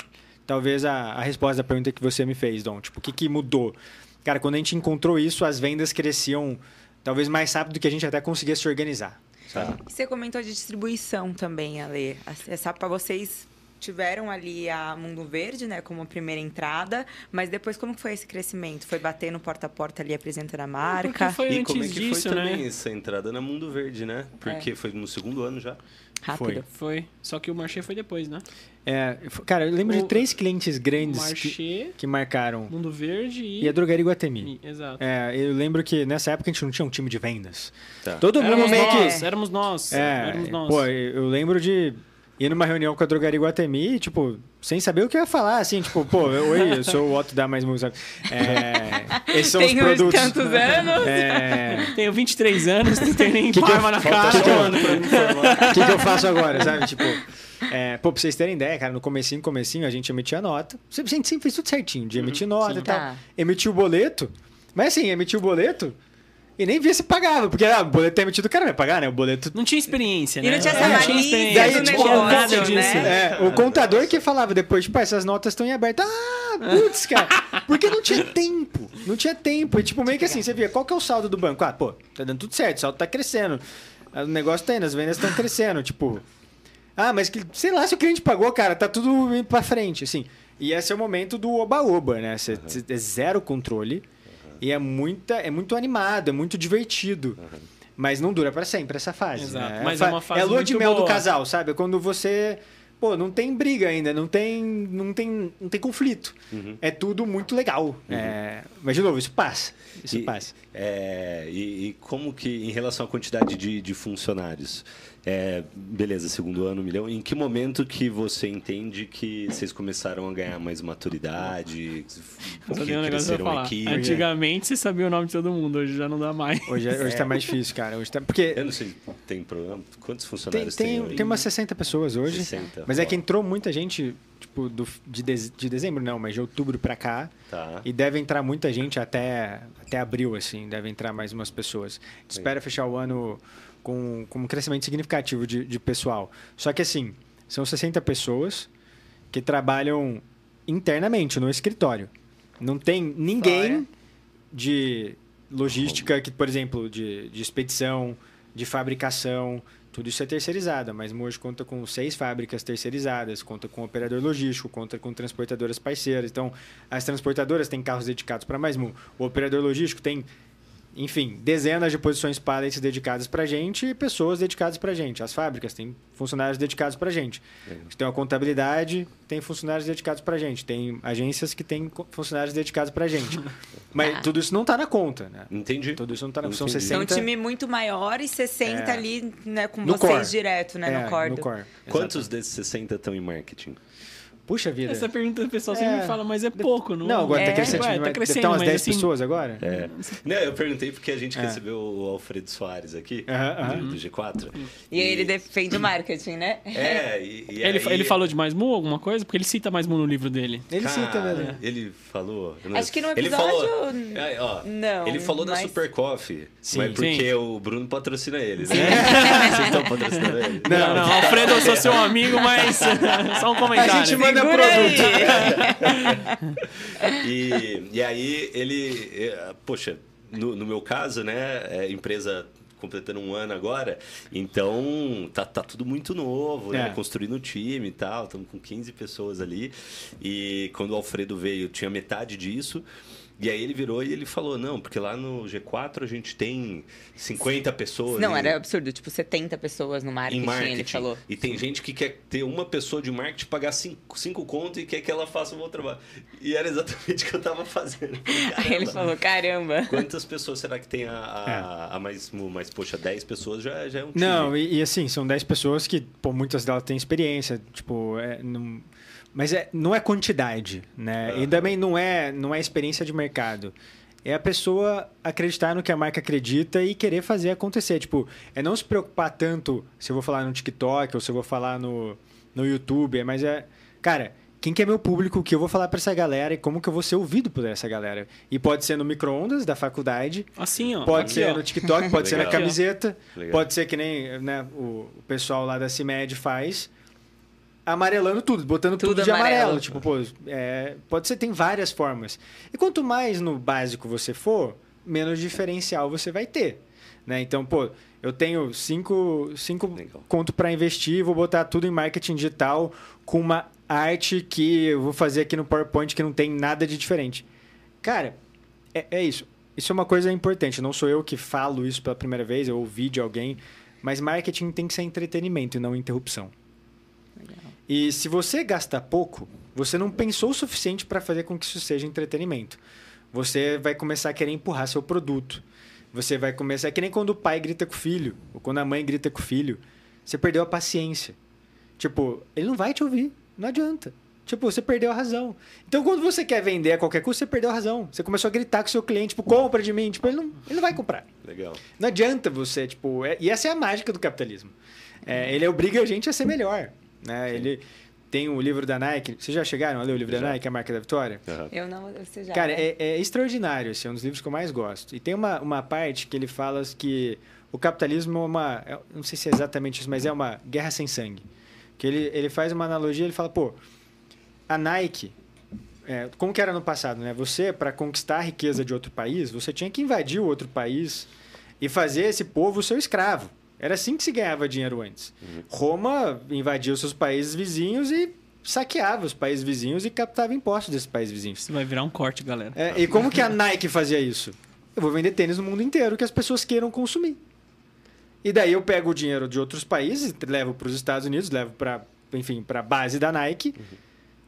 talvez a, a resposta da pergunta que você me fez, Dom. Tipo, o que, que mudou? Cara, quando a gente encontrou isso, as vendas cresciam talvez mais rápido do que a gente até conseguia se organizar. Tá. Você comentou de distribuição também, Ale. Essa para vocês tiveram ali a Mundo Verde, né, como primeira entrada, mas depois como que foi esse crescimento? Foi bater no porta a porta ali apresentando a marca? Foi E antes como é que disso, foi também né? essa entrada na Mundo Verde, né? Porque foi no segundo ano já. Rápido. Foi. Só que o Marché foi depois, né? É, cara, eu lembro O- de três clientes grandes que, Marché, que marcaram. Mundo Verde e... E a Drogaria Guatemi. e- Exato. É, eu lembro que nessa época a gente não tinha um time de vendas. Tá. Todo mundo Éramos meio nós, que. éramos nós. É, éramos nós. pô, eu lembro de ir numa reunião com a Drogaria Guatemi, tipo, sem saber o que eu ia falar, assim, tipo, pô, oi, eu sou o Otto da Mais Música. É, esses são os Tenho produtos. tantos anos. É, Tenho 23 anos, não tenho nem Que barba na cara. O que, que eu faço agora, sabe? Tipo, é, pô, pra vocês terem ideia, cara, no comecinho, comecinho, a gente emitia nota. A gente sempre fez tudo certinho, de emitir nota Sim, e tal. tá. Emitiu o boleto, mas assim, emitiu o boleto, E nem via se pagava, porque ah, o boleto é emitido, o cara vai pagar, né? O boleto. Não tinha experiência, né? E não tinha É, essa experiência, Daí, do não tipo, tinha negócio, nada né? disso. É, o contador que falava depois, tipo, ah, essas notas estão em aberto. Ah, putz, cara. Porque não tinha tempo. Não tinha tempo. E, tipo, meio que assim, você via, qual que é o saldo do banco? Ah, pô, tá dando tudo certo, o saldo tá crescendo. O negócio tá indo, as vendas estão crescendo. Tipo, ah, mas que, sei lá se o cliente pagou, cara, tá tudo indo pra frente, assim. E esse é o momento do oba-oba, né? Você é zero controle e é, muita, é muito animado, é muito divertido. Mas não dura pra sempre essa fase. Exato, né? mas é fa- uma fase É a lua de mel do boa. casal, sabe? É quando você. Pô, não tem briga ainda, não tem, não tem, não tem conflito. É tudo muito legal. É, mas, de novo, isso passa. Isso E- passa. É, e, e como que, em relação à quantidade de, de funcionários, é, beleza, segundo ano, um milhão, em que momento que você entende que vocês começaram a ganhar mais maturidade, que um negócio falar. equipe? Antigamente você sabia o nome de todo mundo, hoje já não dá mais. Hoje, é- hoje tá mais difícil, cara. Hoje tá, porque Eu não sei, tem programa? Quantos tem, funcionários tem, tem? tem umas 60 pessoas hoje. 60, mas é ó. que entrou muita gente, tipo, do, de, dez- de dezembro não, mas de outubro pra cá. Tá. E deve entrar muita gente até, até abril, assim. Deve entrar mais umas pessoas. Espera fechar o ano com, com um crescimento significativo de, de pessoal. Só que, assim, são 60 pessoas que trabalham internamente no escritório. Não tem ninguém de logística, que, por exemplo, de, de expedição, de fabricação, tudo isso é terceirizado. Mas hoje conta com seis fábricas terceirizadas, conta com operador logístico, conta com transportadoras parceiras. Então, as transportadoras têm carros dedicados para mais um. O operador logístico tem, enfim, dezenas de posições pallets dedicadas para gente e pessoas dedicadas para gente. As fábricas têm funcionários dedicados para gente. A gente tem uma contabilidade, tem funcionários dedicados para gente. Tem agências que têm funcionários dedicados para gente. Mas Ah. tudo isso não está na conta, né? Entendi. Tudo isso não está na São Entendi. Então, um 60... time muito maior e 60 É. ali, né, com No vocês core. direto, né, É, no core. no core. Quantos desses 60 estão em marketing? Puxa vida. Essa pergunta o pessoal É. sempre fala, mas é pouco, não Não, agora É. tá crescendo. Ué, tá crescendo, umas mas 10 assim- pessoas agora? É. Não, eu perguntei porque a gente É. recebeu o Alfredo Soares aqui, Aham, aham. do, do G4. E aí ele defende o marketing, né? É, e, e Ele, aí- ele falou de mais mu alguma coisa? Porque ele cita mais mu no livro dele. Ele cita Cara, mesmo. Ele falou. eu Acho que no ele episódio- falou, é, ó, Não, Ele falou da mas- Super Coffee. Sim. mas porque Sim. o Bruno patrocina eles, né? Vocês estão patrocinando eles? Não, não, Alfredo, eu sou seu amigo, mas só um comentário. A gente manda Segura produto. E, e aí ele. Poxa, no, no meu caso, né? É, empresa completando um ano agora, então tá, tá tudo muito novo, né? É. Construindo o time e tal, estamos com 15 pessoas ali. E quando o Alfredo veio, tinha metade disso. E aí ele virou e ele falou, não, porque lá no G4 a gente tem 50 pessoas. Não, em- era absurdo. Tipo, 70 pessoas no marketing, em marketing. ele falou. E tem gente que quer ter uma pessoa de marketing pagar cinco, cinco conto e quer que ela faça um bom trabalho. E era exatamente o que eu tava fazendo. Aí ele falou, caramba. Quantas pessoas será que tem a, a, a mais, mais, poxa, 10 pessoas já, já é um time. Não, e, e assim, são 10 pessoas que, pô, muitas delas têm experiência, tipo, é, não, mas é, não é quantidade, né? E também não é, não é experiência de mercado. É a pessoa acreditar no que a marca acredita e querer fazer acontecer. Tipo, é não se preocupar tanto se eu vou falar no TikTok ou se eu vou falar no, no YouTube, mas é, cara, quem que é meu público, o que eu vou falar pra essa galera e como que eu vou ser ouvido por essa galera. E pode ser no micro-ondas da faculdade, Assim, ó. Pode aqui, ser ó. no TikTok, pode ser na camiseta, Legal. pode ser que nem né, o pessoal lá da CIMED faz, amarelando tudo, botando tudo, Tudo de amarelo. amarelo. Tipo, pô, é, pode ser, tem várias formas. E quanto mais no básico você for, menos diferencial você vai ter. Né? Então, pô, eu tenho cinco, cinco Legal. conto para investir, vou botar tudo em marketing digital com uma arte que eu vou fazer aqui no PowerPoint que não tem nada de diferente. Cara, é, é isso. Isso é uma coisa importante. Não sou eu que falo isso pela primeira vez, eu ouvi de alguém. Mas marketing tem que ser entretenimento e não interrupção. E se você gasta pouco, você não pensou o suficiente para fazer com que isso seja entretenimento. Você vai começar a querer empurrar seu produto. Você vai começar. É que nem quando o pai grita com o filho, ou quando a mãe grita com o filho. Você perdeu a paciência. Tipo, ele não vai te ouvir. Não adianta. Tipo, você perdeu a razão. Então, quando você quer vender a qualquer custo, você perdeu a razão. Você começou a gritar com o seu cliente, tipo, compra de mim. Tipo, ele não, ele não vai comprar. Legal. Não adianta você, tipo... é- e essa é a mágica do capitalismo. É, ele obriga a gente a ser melhor. Né? Ele, tem o livro da Nike. Vocês já chegaram a ler o livro Já. da Nike, a marca da vitória? Aham. Eu não, você já. Cara, né? é, é extraordinário, esse é um dos livros que eu mais gosto. E tem uma, uma parte que ele fala que o capitalismo é uma. é- Não sei se é exatamente isso, mas é uma guerra sem sangue. Que ele, ele faz uma analogia, ele fala, pô, a Nike. é, como que era no passado, né? Você, para conquistar a riqueza de outro país, você tinha que invadir o outro país e fazer esse povo seu escravo. Era assim que se ganhava dinheiro antes. Roma invadia os seus países vizinhos e saqueava os países vizinhos e captava impostos desses países vizinhos. Isso vai virar um corte, galera. É, e como que a Nike fazia isso? Eu vou vender tênis no mundo inteiro que as pessoas queiram consumir. E daí eu pego o dinheiro de outros países, levo para os Estados Unidos, levo para, enfim, para a base da Nike.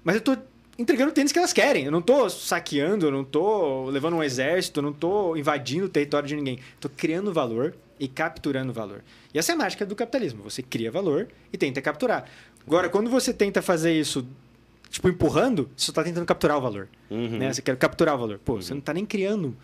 Mas eu tô entregando tênis que elas querem. Eu não tô saqueando, eu não tô levando um exército, eu não tô invadindo o território de ninguém. Tô criando valor e capturando valor. E essa é a mágica do capitalismo. Você cria valor e tenta capturar. Agora, quando você tenta fazer isso, tipo, empurrando, você só tá tentando capturar o valor. Uhum. Né? Você quer capturar o valor. Pô, você não tá nem criando.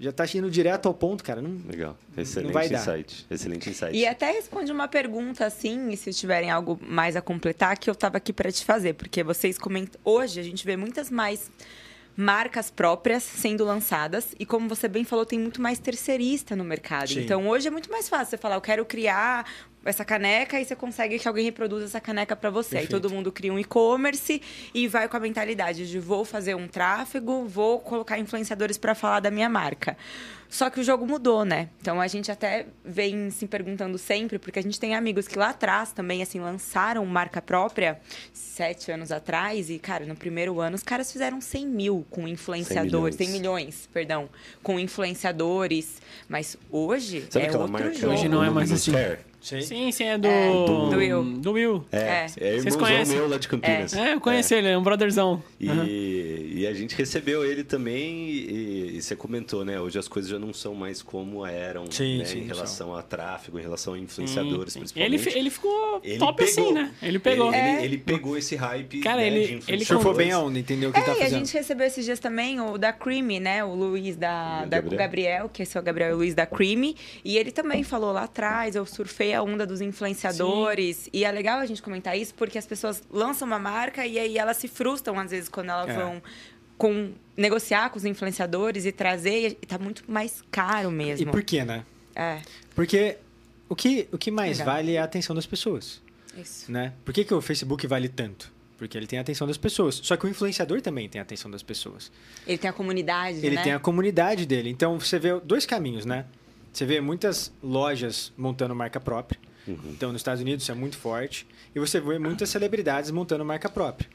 Já tá indo direto ao ponto, cara. Não... Legal. Excelente vai dar. insight. Excelente insight. E até responde uma pergunta assim, se tiverem algo mais a completar, que eu tava aqui para te fazer, porque vocês comentam. Hoje a gente vê muitas mais marcas próprias sendo lançadas e como você bem falou tem muito mais terceirista no mercado Sim. então hoje é muito mais fácil você falar eu quero criar essa caneca e você consegue que alguém reproduza essa caneca para você aí Perfeito. todo mundo cria um e-commerce e vai com a mentalidade de vou fazer um tráfego vou colocar influenciadores para falar da minha marca só que o jogo mudou, né? Então a gente até vem se perguntando sempre, porque a gente tem amigos que lá atrás também, assim, lançaram marca própria sete anos atrás. E, cara, no primeiro ano os caras fizeram 100 mil com influenciadores. 100 milhões. milhões, perdão. Com influenciadores. Mas hoje Sabe é aquela outro marca? jogo. Hoje não é mais assim. Care? Sim, sim, é do. É, do Will. Do Will. É, É. é, Vocês irmãozão conhecem? meu lá de Campinas. É, eu conheci ele, é um brotherzão. E, Aham. e a gente recebeu ele também e, e você comentou, né? Hoje as coisas já não são mais como eram Sim, né, sim, em relação a tráfego, em relação a influenciadores, sim. principalmente. Ele, ele ficou Ele top pegou. assim, né? Ele pegou. Ele, É. ele- ele pegou esse hype. Cara, né, ele- de ele. Surfou bem aonde, entendeu o que ele tá É, e a fazendo. gente recebeu esses dias também o da Creamy, né? O Luiz da, da Gabriel. Gabriel. que esse é o Gabriel e o Luiz da Creamy. E ele também falou lá atrás, eu surfei a onda dos influenciadores. E é legal a gente comentar isso, porque as pessoas lançam uma marca e aí elas se frustram, às vezes, quando elas É. vão com, negociar com os influenciadores e trazer. E tá muito mais caro E mesmo. por quê, né? É, Porque o que, o que mais Legal. vale é a atenção das pessoas. isso. né? Por que, que o Facebook vale tanto? Porque ele tem a atenção das pessoas. Só que o influenciador também tem a atenção das pessoas. Ele tem a comunidade, Ele né? tem a comunidade dele. Então você vê dois caminhos, né? Você vê muitas lojas montando marca própria. Então nos Estados Unidos isso é muito forte. E você vê muitas celebridades montando marca própria.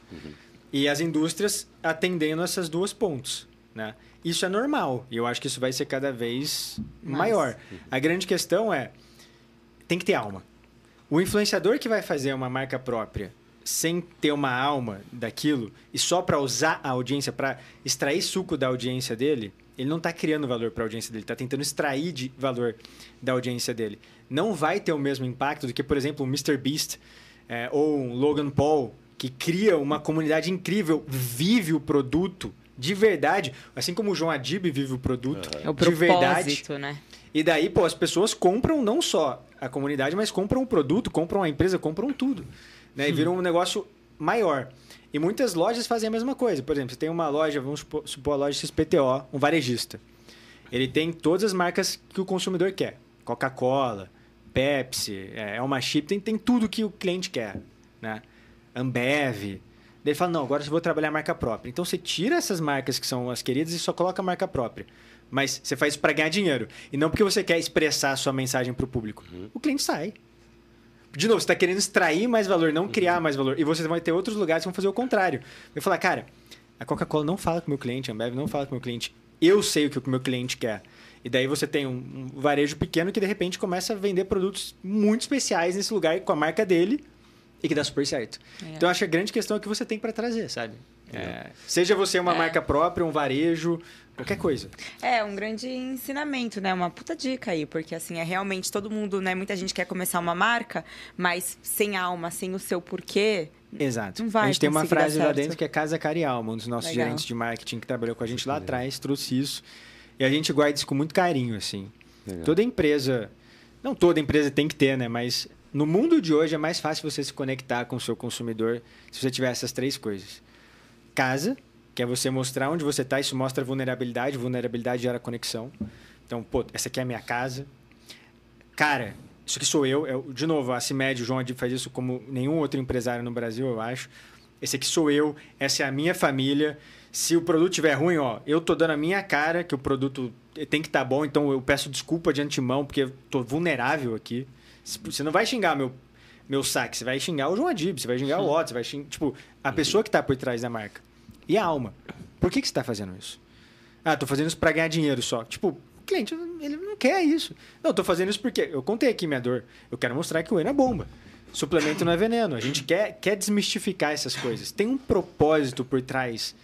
E as indústrias atendendo essas duas pontos, né? Isso é normal. E eu acho que isso vai ser cada vez Mais. maior. A grande questão é tem que ter alma. O influenciador que vai fazer uma marca própria sem ter uma alma daquilo e só para usar a audiência, para extrair suco da audiência dele, ele não está criando valor para a audiência dele, está tentando extrair de valor da audiência dele. Não vai ter o mesmo impacto do que, por exemplo, o Mr. Beast é, ou um Logan Paul, que cria uma comunidade incrível, vive o produto de verdade, assim como o João Adib vive o produto É o de verdade. né? E daí, pô, as pessoas compram não só a comunidade, mas compram o produto, compram a empresa, compram tudo. Né? E viram um negócio maior. E muitas lojas fazem a mesma coisa. Por exemplo, você tem uma loja, vamos supor, supor a loja XPTO, um varejista. Ele tem todas as marcas que o consumidor quer. Coca-Cola, Pepsi, é, Elma Chip, tem, tem tudo que o cliente quer. Né? Ambev. Daí ele fala, não, agora eu vou trabalhar a marca própria. Então você tira essas marcas que são as queridas e só coloca a marca própria. Mas você faz isso para ganhar dinheiro. E não porque você quer expressar a sua mensagem para o público. O cliente sai. De novo, você está querendo extrair mais valor, não criar mais valor. E você vai ter outros lugares que vão fazer o contrário. Vai falar, cara, a Coca-Cola não fala com o meu cliente, a Ambev não fala com o meu cliente. Eu sei o que o meu cliente quer. E daí você tem um, um varejo pequeno que de repente começa a vender produtos muito especiais nesse lugar com a marca dele e que dá super certo. É. Então eu acho que a grande questão é o que você tem para trazer, sabe? É, seja você uma É. marca própria, um varejo, qualquer coisa. É, um grande ensinamento, né? Uma puta dica aí, porque assim, é realmente todo mundo, né? Muita gente quer começar uma marca, mas sem alma, sem o seu porquê. Exato. Não vai a gente tem uma frase lá dentro que é Casa Cara e Alma, um dos nossos Legal. gerentes de marketing que trabalhou com a gente lá atrás, trouxe isso. E a gente guarda isso com muito carinho, assim. Legal. Toda empresa, não toda empresa tem que ter, né? Mas No mundo de hoje é mais fácil você se conectar com o seu consumidor se você tiver essas três coisas. Casa, que é você mostrar onde você está, isso mostra vulnerabilidade, vulnerabilidade gera conexão. Então, pô, essa aqui é a minha casa. Cara, isso aqui sou eu. eu de novo, a CIMED, o João Adib faz isso como nenhum outro empresário no Brasil, eu acho. Esse aqui sou eu, essa é a minha família. Se o produto estiver ruim, ó, eu tô dando a minha cara que o produto tem que estar tá bom, então eu peço desculpa de antemão, porque eu tô vulnerável aqui. Você não vai xingar meu, meu saque, você vai xingar o João Adib, você vai xingar o Otto, você vai xingar, tipo, a pessoa que está por trás da marca. E a alma. Por que, que você está fazendo isso? Ah, tô fazendo isso para ganhar dinheiro só. Tipo, o cliente, ele não quer isso. Não, tô fazendo isso porque eu contei aqui minha dor. Eu quero mostrar que o não é bomba. Suplemento não é veneno. A gente quer, quer desmistificar essas coisas. Tem um propósito por trás.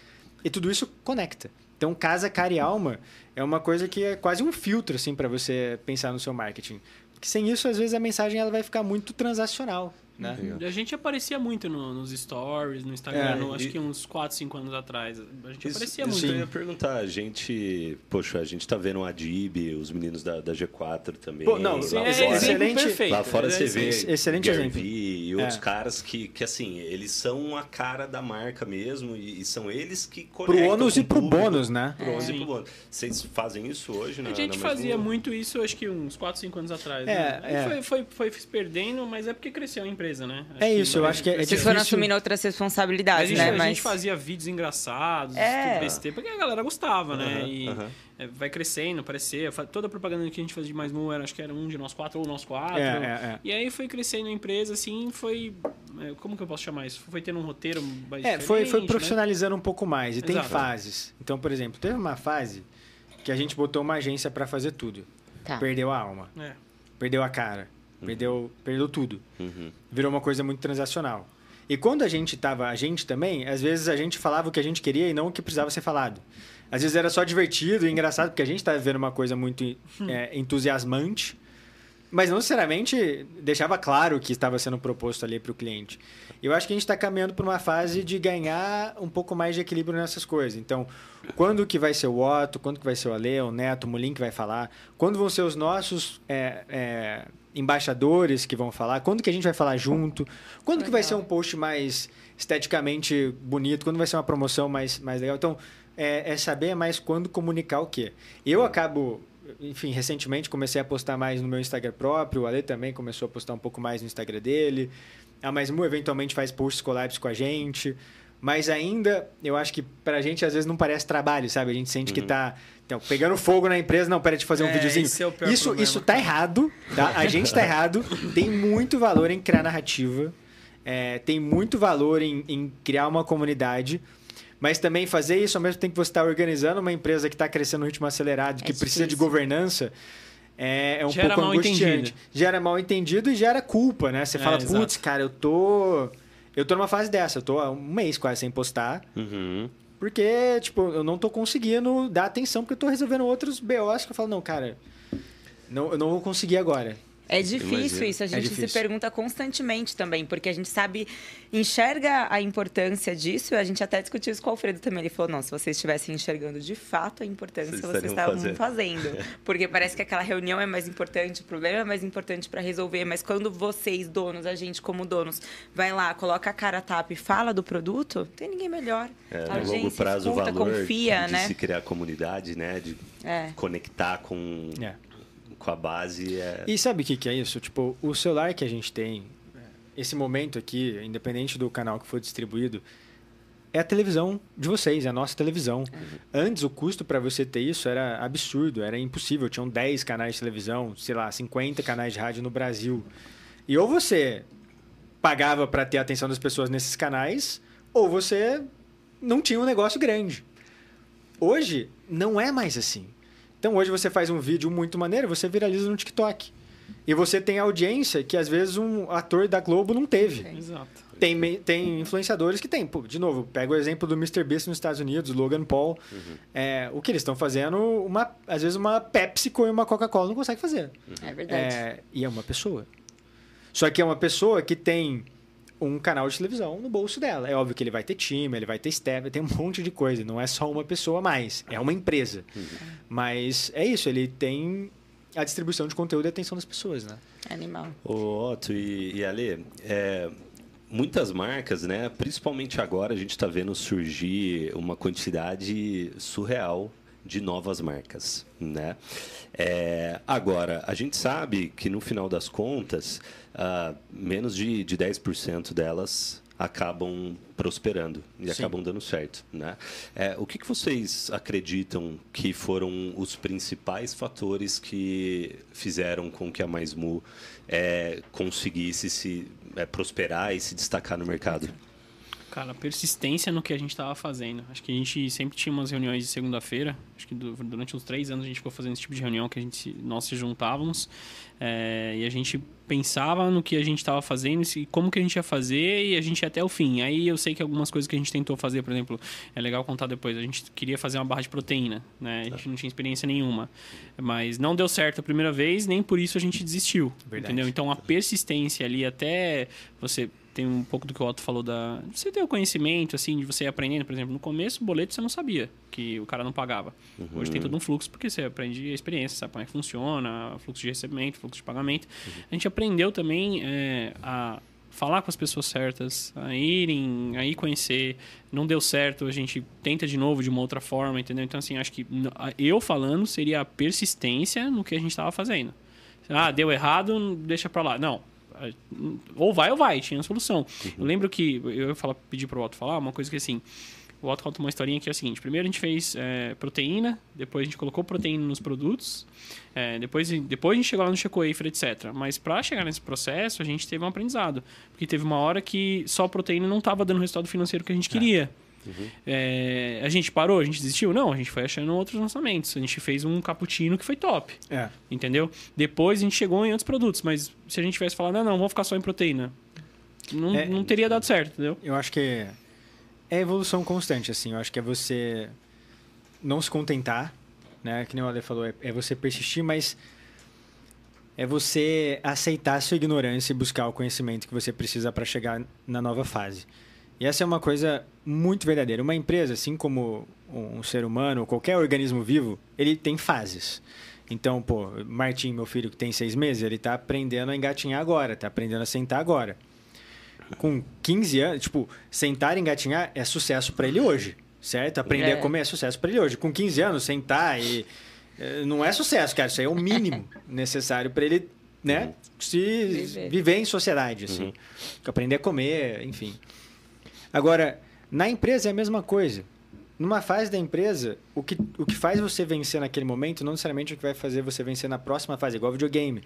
E tudo isso conecta. Então, casa, cara e alma é uma coisa que é quase um filtro assim para você pensar no seu marketing. Porque sem isso, às vezes a mensagem ela vai ficar muito transacional. Né? A gente aparecia muito no, nos stories, no Instagram, é, no, acho e... que uns 4, 5 anos atrás. A gente isso, aparecia isso muito. eu ia perguntar, a gente, poxa, a gente tá vendo o Adib, os meninos da, da G4 também. Pô, não, lá é, fora, excelente. Perfeito, lá fora você vê excelente exemplo. e outros é. caras que, que, assim, eles são a cara da marca mesmo e, e são eles que conectam Pro ônus e pro bônus, né? Pro ônus e pro bônus. Vocês fazem isso hoje? Na, a gente fazia muito isso, acho que uns 4, 5 anos atrás. É, né? é. Foi, foi, foi, se perdendo, mas é porque cresceu a empresa, né? Acho é isso, eu acho que é, é Vocês foram assumindo outras responsabilidades, a gente, né? A Mas... gente fazia vídeos engraçados, é. besteira, porque a galera gostava, né? Uhum, e uhum. vai crescendo, aparecer. Toda a propaganda que a gente fazia de mais mu era, acho que era um de nós quatro ou nós quatro. É, é, e aí foi crescendo a empresa, assim, foi. Como que eu posso chamar isso? Foi tendo um roteiro mais É, foi, foi né? profissionalizando né? um pouco mais. E Exato. tem fases. Então, por exemplo, teve uma fase que a gente botou uma agência para fazer tudo. Tá. Perdeu a alma. É. Perdeu a cara. Uhum. Perdeu, perdeu tudo. Uhum. Virou uma coisa muito transacional. E quando a gente tava, a gente também, às vezes a gente falava o que a gente queria e não o que precisava ser falado. Às vezes era só divertido e engraçado, porque a gente estava vendo uma coisa muito é, entusiasmante, mas não necessariamente deixava claro o que estava sendo proposto ali para o cliente. Eu acho que a gente está caminhando para uma fase de ganhar um pouco mais de equilíbrio nessas coisas. Então, quando que vai ser o Otto, quando que vai ser o Ale, o Neto, o Molin que vai falar, quando vão ser os nossos é, é, embaixadores que vão falar, quando que a gente vai falar junto, quando legal. que vai ser um post mais esteticamente bonito, quando vai ser uma promoção mais, mais legal. Então, é, é saber mais quando comunicar o quê. Eu acabo, enfim, recentemente comecei a postar mais no meu Instagram próprio, o Ale também começou a postar um pouco mais no Instagram dele, a Mais Mu eventualmente faz posts collabs com a gente, mas ainda eu acho que pra gente às vezes não parece trabalho, sabe? A gente sente uhum. que tá então, pegando fogo na empresa, não, pera de fazer um é, videozinho. É isso, isso tá errado, tá? A gente tá errado. Tem muito valor em criar narrativa. É, tem muito valor em, em, criar uma comunidade. Mas também fazer isso ao mesmo tempo que você está organizando uma empresa que está crescendo no ritmo acelerado, que é precisa de governança. É, é um gera pouco angustiante. Entendido. Gera mal entendido e gera culpa, né? Você É, fala, putz, cara, eu tô. Eu tô numa fase dessa, eu tô há um mês quase sem postar. Uhum. Porque, tipo, eu não tô conseguindo dar atenção, porque eu tô resolvendo outros BOs que eu falo, não, cara, não, eu não vou conseguir agora. É difícil isso, a gente se difícil. pergunta constantemente também, porque a gente sabe, enxerga a importância disso, a gente até discutiu isso com o Alfredo também, ele falou, não, se vocês estivessem enxergando de fato a importância, Vocês vocês, estavam fazendo. Porque parece que aquela reunião é mais importante, o problema é mais importante para resolver, mas quando vocês, donos, a gente como donos, vai lá, coloca a cara a tapa e fala do produto, não tem ninguém melhor. É, a no agência longo prazo, escuta, o valor confia, de né? se criar comunidade, né? De É. conectar com, É. com a base é... E sabe o que, que é isso? Tipo, o celular que a gente tem, esse momento aqui, independente do canal que for distribuído, é a televisão de vocês, é a nossa televisão. Antes, o custo para você ter isso era absurdo, era impossível. Tinham 10 canais de televisão, sei lá, 50 canais de rádio no Brasil. E ou você pagava para ter a atenção das pessoas nesses canais, ou você não tinha um negócio grande. Hoje, não é mais assim. Então, hoje você faz um vídeo muito maneiro, você viraliza no TikTok. E você tem audiência que, às vezes, um ator da Globo não teve. Exato. Tem, tem influenciadores que tem. Pô, de novo, pega o exemplo do Mr. Beast nos Estados Unidos, Logan Paul. É, o que eles estão fazendo, uma, às vezes uma PepsiCo e uma Coca-Cola não consegue fazer. É verdade. É, e é uma pessoa. Só que é uma pessoa que tem um canal de televisão no bolso dela. É óbvio que ele vai ter time, ele vai ter staff, tem um monte de coisa. Não é só uma pessoa a mais, é uma empresa. Mas é isso, ele tem a distribuição de conteúdo e a atenção das pessoas, né? Animal. Ô, Otto e, e Ale, é, muitas marcas, né? Principalmente agora a gente está vendo surgir uma quantidade surreal de novas marcas, né? É, agora, a gente sabe que no final das contas, uh, menos de, de 10% delas acabam prosperando e Sim. acabam dando certo, né? É, o que, que vocês acreditam que foram os principais fatores que fizeram com que a MaisMu é, conseguisse se é, prosperar e se destacar no mercado? Cara, persistência no que a gente estava fazendo. Acho que a gente sempre tinha umas reuniões de segunda-feira. Acho que durante uns três anos a gente ficou fazendo esse tipo de reunião que a gente, nós se juntávamos é, e a gente pensava no que a gente estava fazendo e como que a gente ia fazer e a gente ia até o fim. Aí eu sei que algumas coisas que a gente tentou fazer, por exemplo, é legal contar depois. A gente queria fazer uma barra de proteína, né? A gente não tinha experiência nenhuma, mas não deu certo a primeira vez, nem por isso a gente desistiu, Verdade. entendeu? Então a persistência ali até você tem um pouco do que o Otto falou da. Você ter o conhecimento, assim, de você ir aprendendo, por exemplo, no começo o boleto você não sabia que o cara não pagava. Uhum. Hoje tem todo um fluxo, porque você aprende a experiência, sabe como é que funciona, fluxo de recebimento, fluxo de pagamento. Uhum. A gente aprendeu também é, a falar com as pessoas certas, a irem, a ir conhecer. Não deu certo, a gente tenta de novo de uma outra forma, entendeu? Então, assim, acho que eu falando seria a persistência no que a gente estava fazendo. Ah, deu errado, deixa pra lá. Não, ou vai ou vai, tinha solução. Uhum. Eu lembro que eu ia falar, pedir pro Otto falar uma coisa que assim. O Otto conta uma historinha que é a seguinte: primeiro a gente fez é, proteína, depois a gente colocou proteína nos produtos, é, depois, depois a gente chegou lá no Checo Wafer, etc. Mas para chegar nesse processo, a gente teve um aprendizado. Porque teve uma hora que só proteína não estava dando o resultado financeiro que a gente é. Uhum. É, a gente parou, a gente desistiu? Não, a gente foi achando outros lançamentos. A gente fez um cappuccino que foi top. É. Entendeu? Depois a gente chegou em outros produtos, mas se a gente tivesse falado, não, não, vamos ficar só em proteína, não, é, não teria dado certo, entendeu? Eu acho que é evolução constante, assim. Eu acho que é você não se contentar, né? Que nem o Ale falou, é, é você persistir, mas é você aceitar a sua ignorância e buscar o conhecimento que você precisa para chegar na nova fase. E essa é uma coisa muito verdadeira. Uma empresa, assim como um ser humano ou qualquer organismo vivo, ele tem fases. Então, pô, Martim, meu filho que tem seis meses, ele está aprendendo a engatinhar agora, está aprendendo a sentar agora. Com 15 anos, tipo, sentar e engatinhar é sucesso para ele hoje, certo? Aprender é. a comer é sucesso para ele hoje. Com 15 anos, sentar e. Eh, não é sucesso, cara. Isso aí é o mínimo necessário para ele, né? Uhum. Se viver. viver. em sociedade, assim. Uhum. Aprender a comer, enfim. Agora, na empresa é a mesma coisa. Numa fase da empresa, o que, o que faz você vencer naquele momento não necessariamente é o que vai fazer você vencer na próxima fase, igual videogame.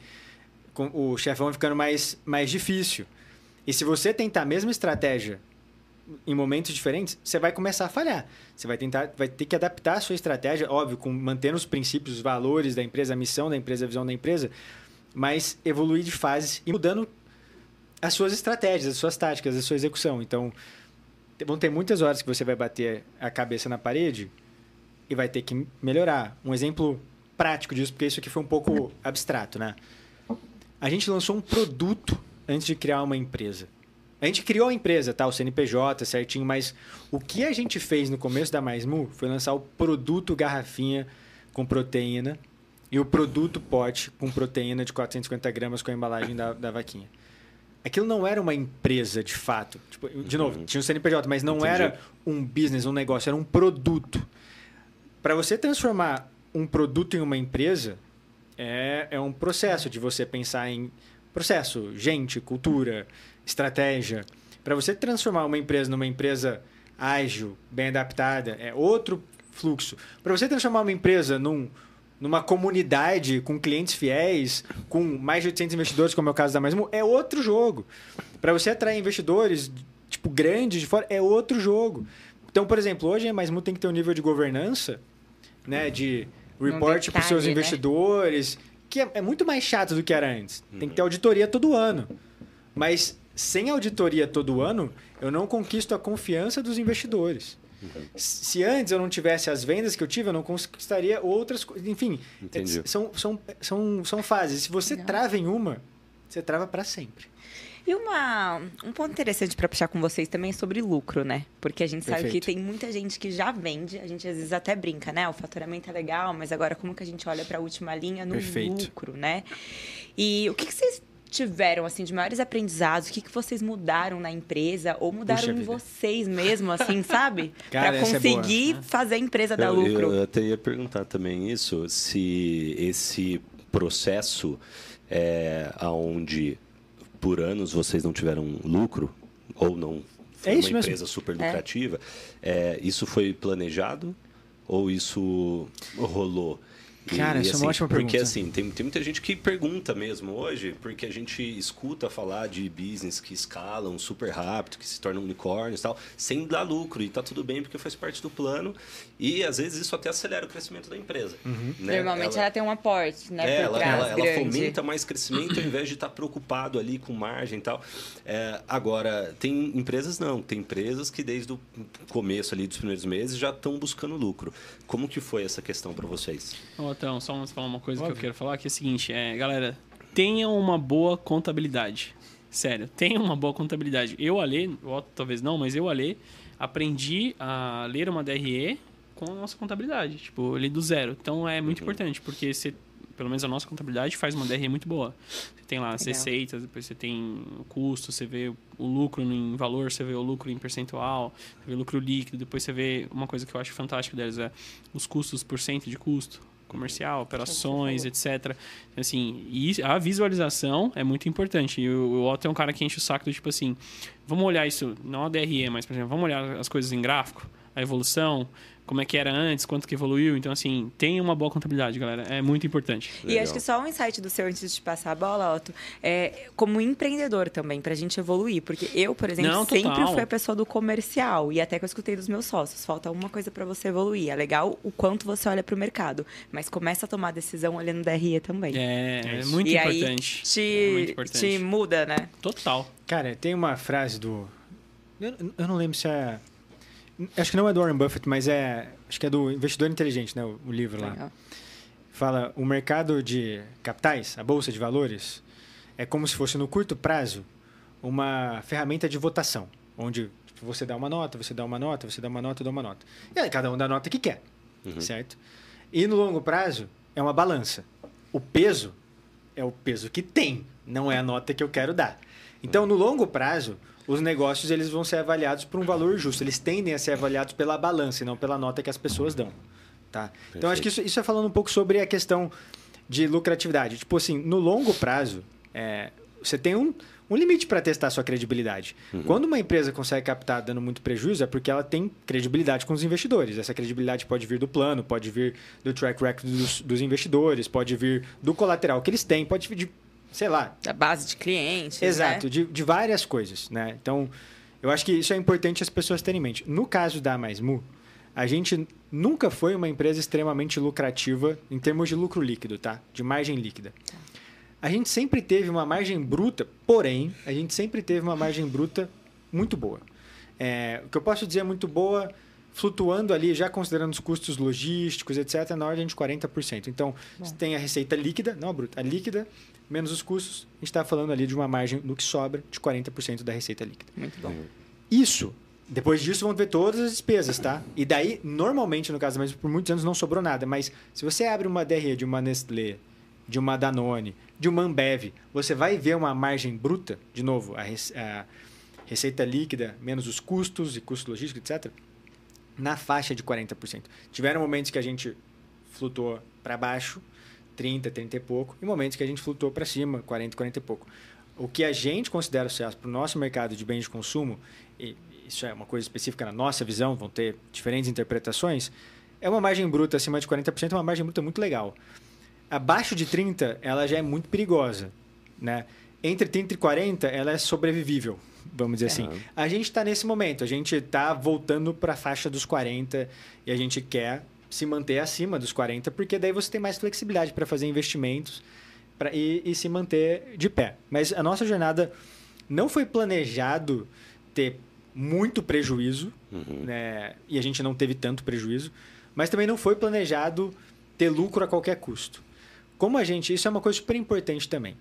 Com o chefão ficando mais, mais difícil. E se você tentar a mesma estratégia em momentos diferentes, você vai começar a falhar. Você vai tentar, vai ter que adaptar a sua estratégia, óbvio, com mantendo os princípios, os valores da empresa, a missão da empresa, a visão da empresa, mas evoluir de fases e mudando as suas estratégias, as suas táticas, a sua execução. Então, vão ter muitas horas que você vai bater a cabeça na parede e vai ter que melhorar. Um exemplo prático disso, porque isso aqui foi um pouco abstrato, né? A gente lançou um produto antes de criar uma empresa. A gente criou a empresa, tá? O CNPJ certinho, mas o que a gente fez no começo da MaisMu foi lançar o produto garrafinha com proteína e o produto pote com proteína de 450 gramas com a embalagem da, da vaquinha aquilo não era uma empresa de fato. Tipo, de novo, uhum. tinha um CNPJ, mas não Entendi. era um business, um negócio, era um produto. Para você transformar um produto em uma empresa, é, é um processo de você pensar em processo, gente, cultura, estratégia. Para você transformar uma empresa numa empresa ágil, bem adaptada, é outro fluxo. Para você transformar uma empresa num numa comunidade com clientes fiéis, com mais de 800 investidores, como é o caso da Maismo, é outro jogo. Para você atrair investidores tipo grandes de fora, é outro jogo. Então, por exemplo, hoje a Maismo tem que ter um nível de governança, né, de report para os seus né? investidores, que é, é, muito mais chato do que era antes. Tem que ter auditoria todo ano. Mas sem auditoria todo ano, eu não conquisto a confiança dos investidores. Se antes eu não tivesse as vendas que eu tive, eu não conquistaria outras coisas. Enfim, são, são, são, são fases. Se você trava em uma, você trava para sempre. E uma, um ponto interessante para puxar com vocês também é sobre lucro, né? Porque a gente sabe Perfeito. que tem muita gente que já vende, a gente às vezes até brinca, né? O faturamento é legal, mas agora como que a gente olha para a última linha no Perfeito. lucro, né? E o que, que vocês tiveram assim de maiores aprendizados? O que, que vocês mudaram na empresa ou mudaram Puxa em vida. vocês mesmo, assim, sabe? Para é boa. conseguir fazer a empresa dar Eu, lucro. eu até ia perguntar também isso, se esse processo é aonde por anos vocês não tiveram lucro ou não foi É isso uma mesmo. empresa super lucrativa, é, isso foi planejado ou isso rolou? Cara, isso é uma ótima Porque pergunta. assim, tem, tem muita gente que pergunta mesmo hoje, porque a gente escuta falar de business que escalam super rápido, que se tornam unicórnios e tal, sem dar lucro. E tá tudo bem porque faz parte do plano. E às vezes isso até acelera o crescimento da empresa. Uhum. né? Normalmente ela, tem um aporte, né? É, ela, ela, ela fomenta mais crescimento ao invés de estar preocupado ali com margem e tal. É, agora, tem empresas não. Tem empresas que desde o começo ali dos primeiros meses já estão buscando lucro. Como que foi essa questão para vocês? Ó, Então, só vamos falar uma coisa que Óbvio. eu quero falar, que é o seguinte, é, galera, tenham uma boa contabilidade. Sério, tenham uma boa contabilidade. Eu, Ale, o Otto talvez não, mas eu, Ale, aprendi a ler uma DRE com a nossa contabilidade. Tipo, eu li do zero. Então é muito importante, porque você, pelo menos a nossa contabilidade faz uma DRE muito boa. Você tem lá as Legal. receitas, depois você tem o custo, você vê o lucro em valor, você vê o lucro em percentual, você vê o lucro líquido, depois você vê uma coisa que eu acho fantástica deles é os custos por cento de custo comercial, operações, etc. Assim, e a visualização é muito importante. E o, o Otto é um cara que enche o saco do tipo assim, vamos olhar isso, não a DRE, mas, por exemplo, vamos olhar as coisas em gráfico, a evolução, como é que era antes, quanto que evoluiu. Então, assim, tenha uma boa contabilidade, galera. É muito importante. E Legal. acho que só um insight do seu antes de passar a bola, Otto, é como empreendedor também, pra gente evoluir. Porque eu, por exemplo, Não, sempre fui a pessoa do comercial. E até que eu escutei dos meus sócios. Falta uma coisa pra você evoluir. É legal o quanto você olha pro mercado. Mas começa a tomar decisão olhando DRE também. É, é isso. muito e importante. aí te, É muito importante. te muda, né? Total. Cara, tem uma frase do. Eu, eu não lembro se é. Acho que não é do Warren Buffett, mas é. Acho que é do Investidor Inteligente, né? O, o livro lá. Legal. Fala: o mercado de capitais, a bolsa de valores, é como se fosse no curto prazo uma ferramenta de votação, onde tipo, você dá uma nota, você dá uma nota, você dá uma nota, dá uma nota. E aí cada um dá a nota que quer, certo? E no longo prazo é uma balança. O peso é o peso que tem, não é a nota que eu quero dar. Então, no longo prazo, os negócios eles vão ser avaliados por um valor justo. Eles tendem a ser avaliados pela balança e não pela nota que as pessoas dão. Tá? Então, acho que isso, isso é falando um pouco sobre a questão de lucratividade. Tipo assim, no longo prazo, é, você tem um, um limite para testar a sua credibilidade. Quando uma empresa consegue captar dando muito prejuízo, é porque ela tem credibilidade com os investidores. Essa credibilidade pode vir do plano, pode vir do track record dos, dos investidores, pode vir do colateral que eles têm, pode vir de, sei lá, Da base de clientes. Exato, Né? de, de várias coisas, né? Então, eu acho que isso é importante as pessoas terem em mente. No caso da Mais Mu, a gente nunca foi uma empresa extremamente lucrativa em termos de lucro líquido, tá? De margem líquida. A gente sempre teve uma margem bruta, porém, a gente sempre teve uma margem bruta muito boa. É, o que eu posso dizer é muito boa, flutuando ali, já considerando os custos logísticos, etc., na ordem de 40%. Então, você tem a receita líquida, não a bruta, a líquida, menos os custos, a gente está falando ali de uma margem no que sobra de 40% da receita líquida. Muito bom. Isso. Depois disso vão ver todas as despesas, tá? E daí, normalmente, no caso, mas por muitos anos não sobrou nada. Mas se você abre uma DRE de uma Nestlé, de uma Danone, de uma Ambev, você vai ver uma margem bruta, de novo, a, rece- a receita líquida menos os custos e custos logísticos, etc., na faixa de 40%. Tiveram momentos que a gente flutuou para baixo, 30, 30 e pouco, e momentos que a gente flutuou para cima, 40, 40 e pouco. O que a gente considera sucesso para o nosso mercado de bens de consumo, e isso é uma coisa específica na nossa visão, vão ter diferentes interpretações, é uma margem bruta acima de 40%, é uma margem bruta muito legal. Abaixo de 30, ela já é muito perigosa, né? Entre 30 e 40, ela é sobrevivível, vamos dizer assim. A gente está nesse momento, a gente está voltando para a faixa dos 40 e a gente quer se manter acima dos 40, porque daí você tem mais flexibilidade para fazer investimentos pra, e, e se manter de pé. Mas a nossa jornada não foi planejado ter muito prejuízo, né? e a gente não teve tanto prejuízo, mas também não foi planejado ter lucro a qualquer custo. Como a gente, isso é uma coisa super importante também.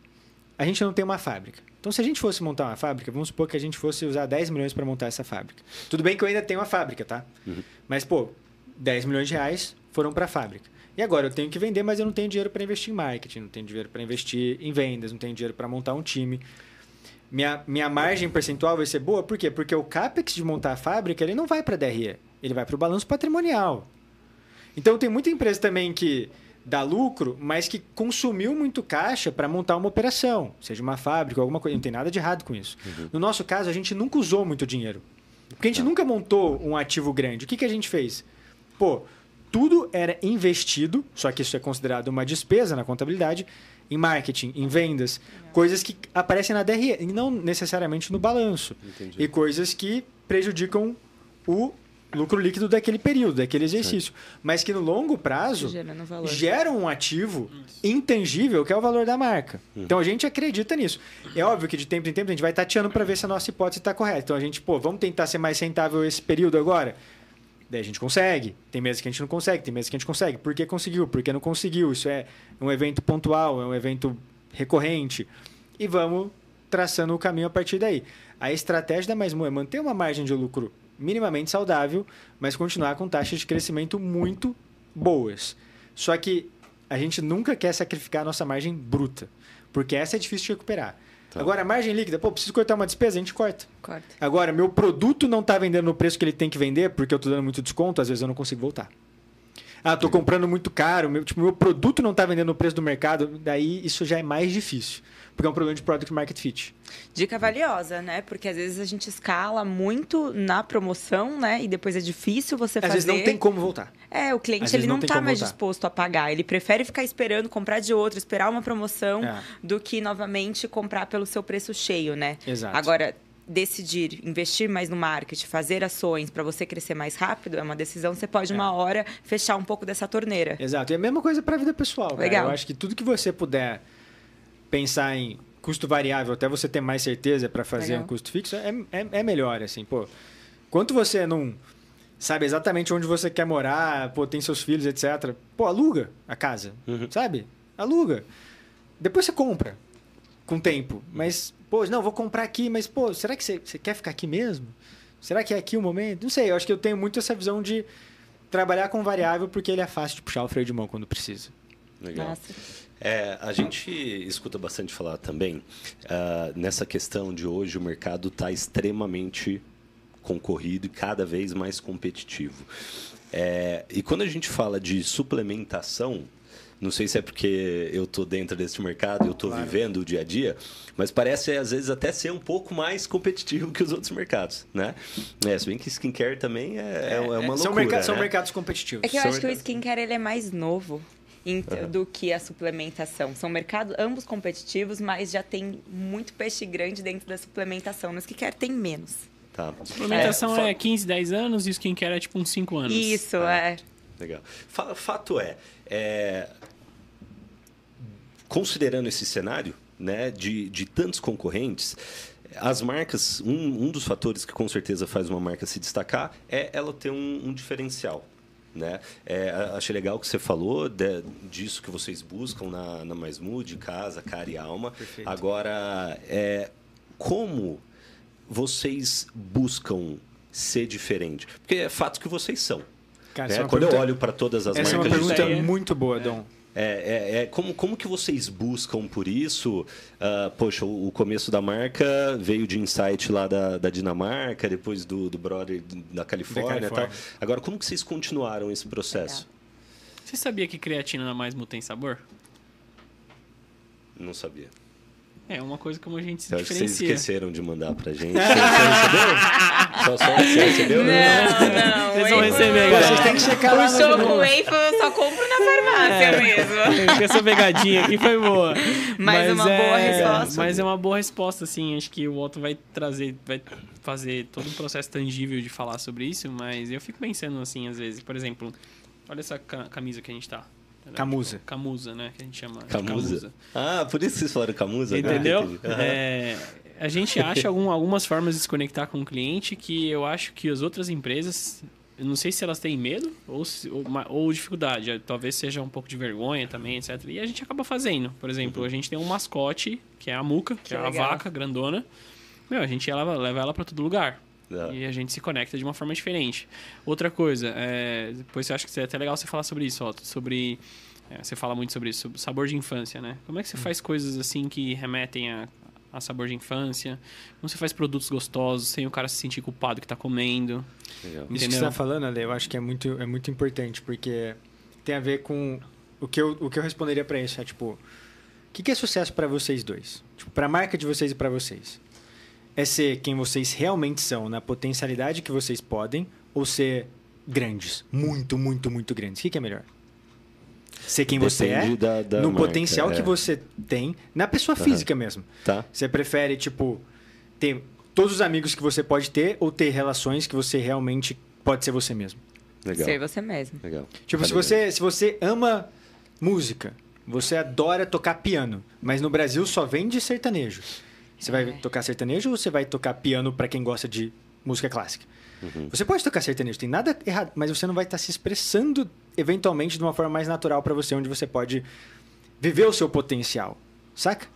a gente não tem uma fábrica. Então, se a gente fosse montar uma fábrica, vamos supor que a gente fosse usar 10 milhões para montar essa fábrica. Tudo bem que eu ainda tenho uma fábrica, tá? Uhum. Mas, pô, 10 milhões de reais foram para a fábrica. E agora eu tenho que vender, mas eu não tenho dinheiro para investir em marketing, não tenho dinheiro para investir em vendas, não tenho dinheiro para montar um time. Minha, minha margem percentual vai ser boa, por quê? Porque o capex de montar a fábrica ele não vai para a DRE, ele vai para o balanço patrimonial. Então tem muita empresa também que dá lucro, mas que consumiu muito caixa para montar uma operação, seja uma fábrica, alguma coisa. Não tem nada de errado com isso. Uhum. No nosso caso, a gente nunca usou muito dinheiro. Porque a gente Tá. nunca montou um ativo grande. O que, que a gente fez? Pô, tudo era investido, só que isso é considerado uma despesa na contabilidade, em marketing, em vendas, coisas que aparecem na DRE e não necessariamente no balanço. Entendi. E coisas que prejudicam o lucro líquido daquele período, daquele exercício. Mas que no longo prazo valor. geram um ativo intangível que é o valor da marca. Então a gente acredita nisso. É óbvio que de tempo em tempo a gente vai tateando para ver se a nossa hipótese está correta. Então a gente, pô, vamos tentar ser mais rentável esse período agora? Daí a gente consegue. Tem meses que a gente não consegue, tem meses que a gente consegue. Por que conseguiu? Por que não conseguiu? Isso é um evento pontual, é um evento recorrente. E vamos traçando o caminho a partir daí. A estratégia da Maismu é manter uma margem de lucro minimamente saudável, mas continuar com taxas de crescimento muito boas. Só que a gente nunca quer sacrificar a nossa margem bruta, porque essa é difícil de recuperar. Tá. Agora, a margem líquida, pô, preciso cortar uma despesa, a gente corta. Corta. Agora, meu produto não está vendendo no preço que ele tem que vender, porque eu estou dando muito desconto, às vezes eu não consigo voltar. Ah, estou comprando muito caro, meu, tipo, meu produto não está vendendo no preço do mercado, daí isso já é mais difícil, porque é um problema de product market fit. Dica valiosa, né? Porque às vezes a gente escala muito na promoção, né? E depois é difícil você Às fazer. vezes não tem como voltar. É, o Às cliente ele não tá como mais voltar. disposto a pagar. Ele prefere ficar esperando comprar de outro, esperar uma promoção, É. do que novamente comprar pelo seu preço cheio, né? Exato. Agora, decidir investir mais no marketing, fazer ações para você crescer mais rápido, é uma decisão. Você pode, uma hora, fechar um pouco dessa torneira. Exato. E a mesma coisa para a vida pessoal. cara. Legal. Eu acho que tudo que você puder pensar em custo variável, até você ter mais certeza para fazer Legal. um custo fixo, é, é, é melhor, assim, pô. Quanto você não sabe exatamente onde você quer morar, pô, tem seus filhos, etc. Pô, aluga a casa, Uhum. sabe? Aluga. Depois você compra com tempo. Mas, pô, não, vou comprar aqui, mas, pô, será que você, você quer ficar aqui mesmo? Será que é aqui o momento? Não sei, eu acho que eu tenho muito essa visão de trabalhar com variável porque ele é fácil de puxar o freio de mão quando precisa. Legal. Massa. É, a gente escuta bastante falar também ah, nessa questão de hoje o mercado está extremamente concorrido e cada vez mais competitivo. É, e quando a gente fala de suplementação, não sei se é porque eu estou dentro desse mercado, eu estou vivendo o dia a dia, mas parece às vezes até ser um pouco mais competitivo que os outros mercados, né? É, se bem que skincare também é, é, uma loucura, são, são né? mercados competitivos. É que eu São acho que o mercados. skincare ele é mais novo do que a suplementação. São mercados ambos competitivos, mas já tem muito peixe grande dentro da suplementação. No skincare tem menos. Tá. Suplementação fa- é, 15, 10 anos e o skincare é tipo uns 5 anos. Isso, é. Legal. Fa- Fato é, é, considerando esse cenário né, de, de tantos concorrentes, as marcas, um, um dos fatores que com certeza faz uma marca se destacar é ela ter um, um diferencial. Né? É, achei legal que você falou de- disso que vocês buscam na, na Mais Mood, casa, cara e alma. Perfeito. Agora, é, como vocês buscam ser diferente? Porque é fato que vocês são. Cara, né? essa é uma Quando eu pergunta- olho para todas as Essa é uma marcas de pergunta ideia. muito boa, Dom. É, é, é, como, como que vocês buscam por isso? Ah, poxa, o, o começo da marca veio de insight lá da, da Dinamarca, depois do, do brother da Califórnia, Da e tal. Agora, como que vocês continuaram esse processo? Você sabia que creatina na mais tem sabor? Não sabia. É uma coisa como a gente se Eu acho que vocês esqueceram de mandar pra gente. Você, recebeu? Só, só você recebeu? Não, não. Vocês vão receber. Vocês têm que checar lá O choco no- Whey eu só compro na farmácia mesmo. Essa pegadinha aqui foi boa. Mas uma boa é- resposta. Mas é uma boa resposta, assim. Acho que o Otto vai trazer, vai fazer todo um processo tangível de falar sobre isso, mas eu fico pensando assim, às vezes, por exemplo, olha essa ca- camisa que a gente tá. Camusa. Camusa, né? Que a gente chama. Camusa. Ah, por isso que vocês falaram Camusa? agora Entendeu? É, a gente acha algum- algumas formas de se conectar com o cliente que eu acho que as outras empresas eu não sei se elas têm medo ou, se- ou, ou dificuldade. Talvez seja um pouco de vergonha também, etc. E a gente acaba fazendo. Por exemplo, a gente tem um mascote, que é a Muca, que, Que é a legal. vaca grandona. Meu, a gente leva, leva ela pra todo lugar. Da- E a gente se conecta de uma forma diferente. Outra coisa, é, depois eu acho que seria até legal você falar sobre isso, Otto, sobre. é, você fala muito sobre isso, sobre sabor de infância, né? Como é que você faz coisas assim que remetem a, a sabor de infância? Como você faz produtos gostosos sem o cara se sentir culpado que tá comendo? Legal. Isso que você está falando, Ale, eu acho que é muito, é muito importante, porque tem a ver com o que eu, o que eu responderia para isso. É tipo, o que, que é sucesso para vocês dois? Tipo, para a marca de vocês e para vocês? É ser quem vocês realmente são, na potencialidade que vocês podem, ou ser grandes? Muito, muito, muito grandes. O que, que é melhor? Ser quem você é, Depende da- da no marca, potencial é. que você tem, na pessoa física mesmo. Tá? Você prefere, tipo, ter todos os amigos que você pode ter ou ter relações que você realmente pode ser você mesmo? Legal. Ser você mesmo. Legal. Tipo, se você, se você ama música, você adora tocar piano, mas no Brasil só vende sertanejo. Você vai tocar sertanejo ou você vai tocar piano pra quem gosta de música clássica? Uhum. Você pode tocar sertanejo, tem nada errado, mas você não vai estar se expressando eventualmente de uma forma mais natural pra você, onde você pode viver o seu potencial, saca?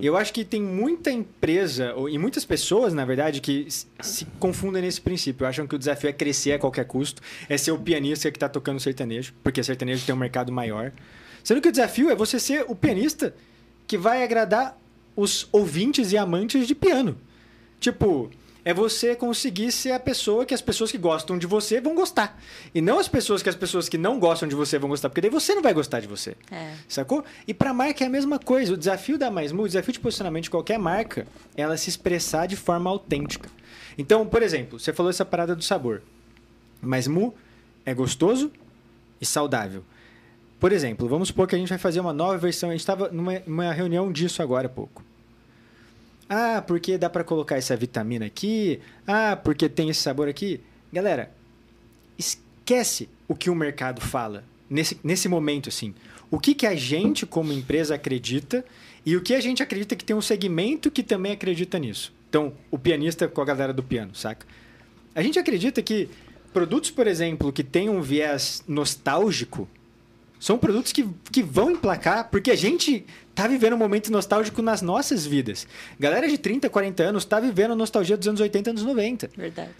E eu acho que tem muita empresa, ou- e muitas pessoas, na verdade, que se confundem nesse princípio. Acham que o desafio é crescer a qualquer custo, é ser o pianista que está tocando sertanejo, porque sertanejo tem um mercado maior. Sendo que o desafio é você ser o pianista que vai agradar os ouvintes e amantes de piano. Tipo, é você conseguir ser a pessoa que as pessoas que gostam de você vão gostar. E não as pessoas que as pessoas que não gostam de você vão gostar, porque daí você não vai gostar de você. É. Sacou? E pra marca é a mesma coisa. O desafio da Mais Mu, o desafio de posicionamento de qualquer marca, é ela se expressar de forma autêntica. Então, por exemplo, você falou essa parada do sabor. Mais Mu é gostoso e saudável. Por exemplo, vamos supor que a gente vai fazer uma nova versão. A gente estava numa, numa reunião disso agora há pouco. Ah, porque dá pra colocar essa vitamina aqui? Ah, porque tem esse sabor aqui? Galera, esquece o que o mercado fala nesse, nesse momento, assim. O que, que a gente, como empresa, acredita e o que a gente acredita que tem um segmento que também acredita nisso. Então, o pianista com a galera do piano, saca? A gente acredita que produtos, por exemplo, que têm um viés nostálgico são produtos que, que vão emplacar, porque a gente tá vivendo um momento nostálgico nas nossas vidas. Galera de 30, 40 anos tá vivendo a nostalgia dos anos 80, anos 90. Verdade.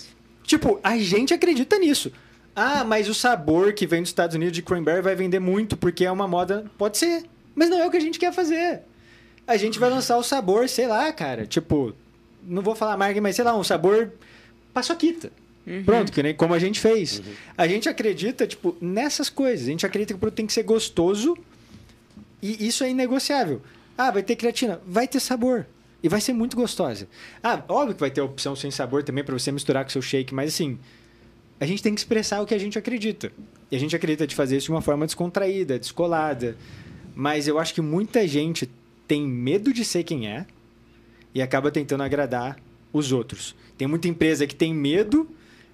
Tipo, a gente acredita nisso. Ah, mas o sabor que vem dos Estados Unidos de cranberry vai vender muito porque é uma moda. Pode ser. Mas não é o que a gente quer fazer. A gente vai lançar o sabor, sei lá, cara. Tipo, não vou falar marca, mas sei lá, um sabor paçoquita. Pronto, que nem como a gente fez. A gente acredita, tipo, nessas coisas. A gente acredita que o produto tem que ser gostoso e isso é inegociável. Ah, vai ter creatina? Vai ter sabor. E vai ser muito gostosa. Ah, óbvio que vai ter opção sem sabor também para você misturar com seu shake, mas assim, a gente tem que expressar o que a gente acredita. E a gente acredita de fazer isso de uma forma descontraída, descolada. Mas eu acho que muita gente tem medo de ser quem é e acaba tentando agradar os outros. Tem muita empresa que tem medo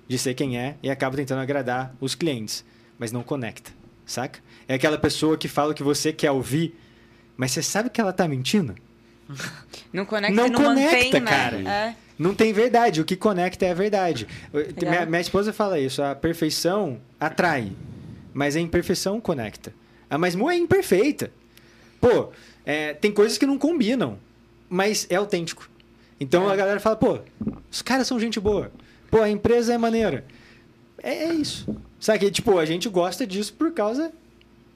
de ser quem é e acaba tentando agradar os clientes, mas não conecta, saca? É aquela pessoa que fala o que você quer ouvir, mas você sabe que ela tá mentindo? Não conecta Não não conecta, mantém, né? cara. É. Não tem verdade. O que conecta é a verdade. Minha, minha esposa fala isso. A perfeição atrai, mas a imperfeição conecta. A mais Mu é imperfeita. Pô, é, tem coisas que não combinam, mas é autêntico. Então a galera fala, pô, os caras são gente boa. Pô, a empresa é maneira. É, é isso. Sabe que, tipo, a gente gosta disso por causa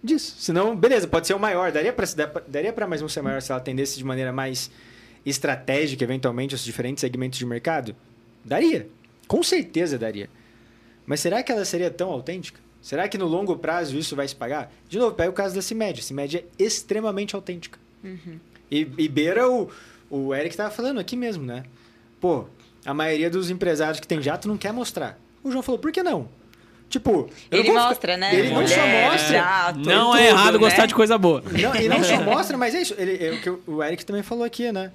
disso. Senão, beleza, pode ser o maior. Daria pra, daria pra mais um ser maior se ela atendesse de maneira mais estratégica, eventualmente, os diferentes segmentos de mercado? Daria. Com certeza daria. Mas será que ela seria tão autêntica? Será que no longo prazo isso vai se pagar? De novo, pega o caso da CIMED. A CIMED é extremamente autêntica. E, e beira o, o Eric estava falando aqui mesmo, né? Pô, a maioria dos empresários que tem jato não quer mostrar. O João falou, por que não? Tipo, Ele não vou ficar- mostra, né? Ele não só mostra. jato, Não tudo, é errado né? gostar de coisa boa. Não, e não só mostra, mas é isso. Ele, é o que o Eric também falou aqui, né?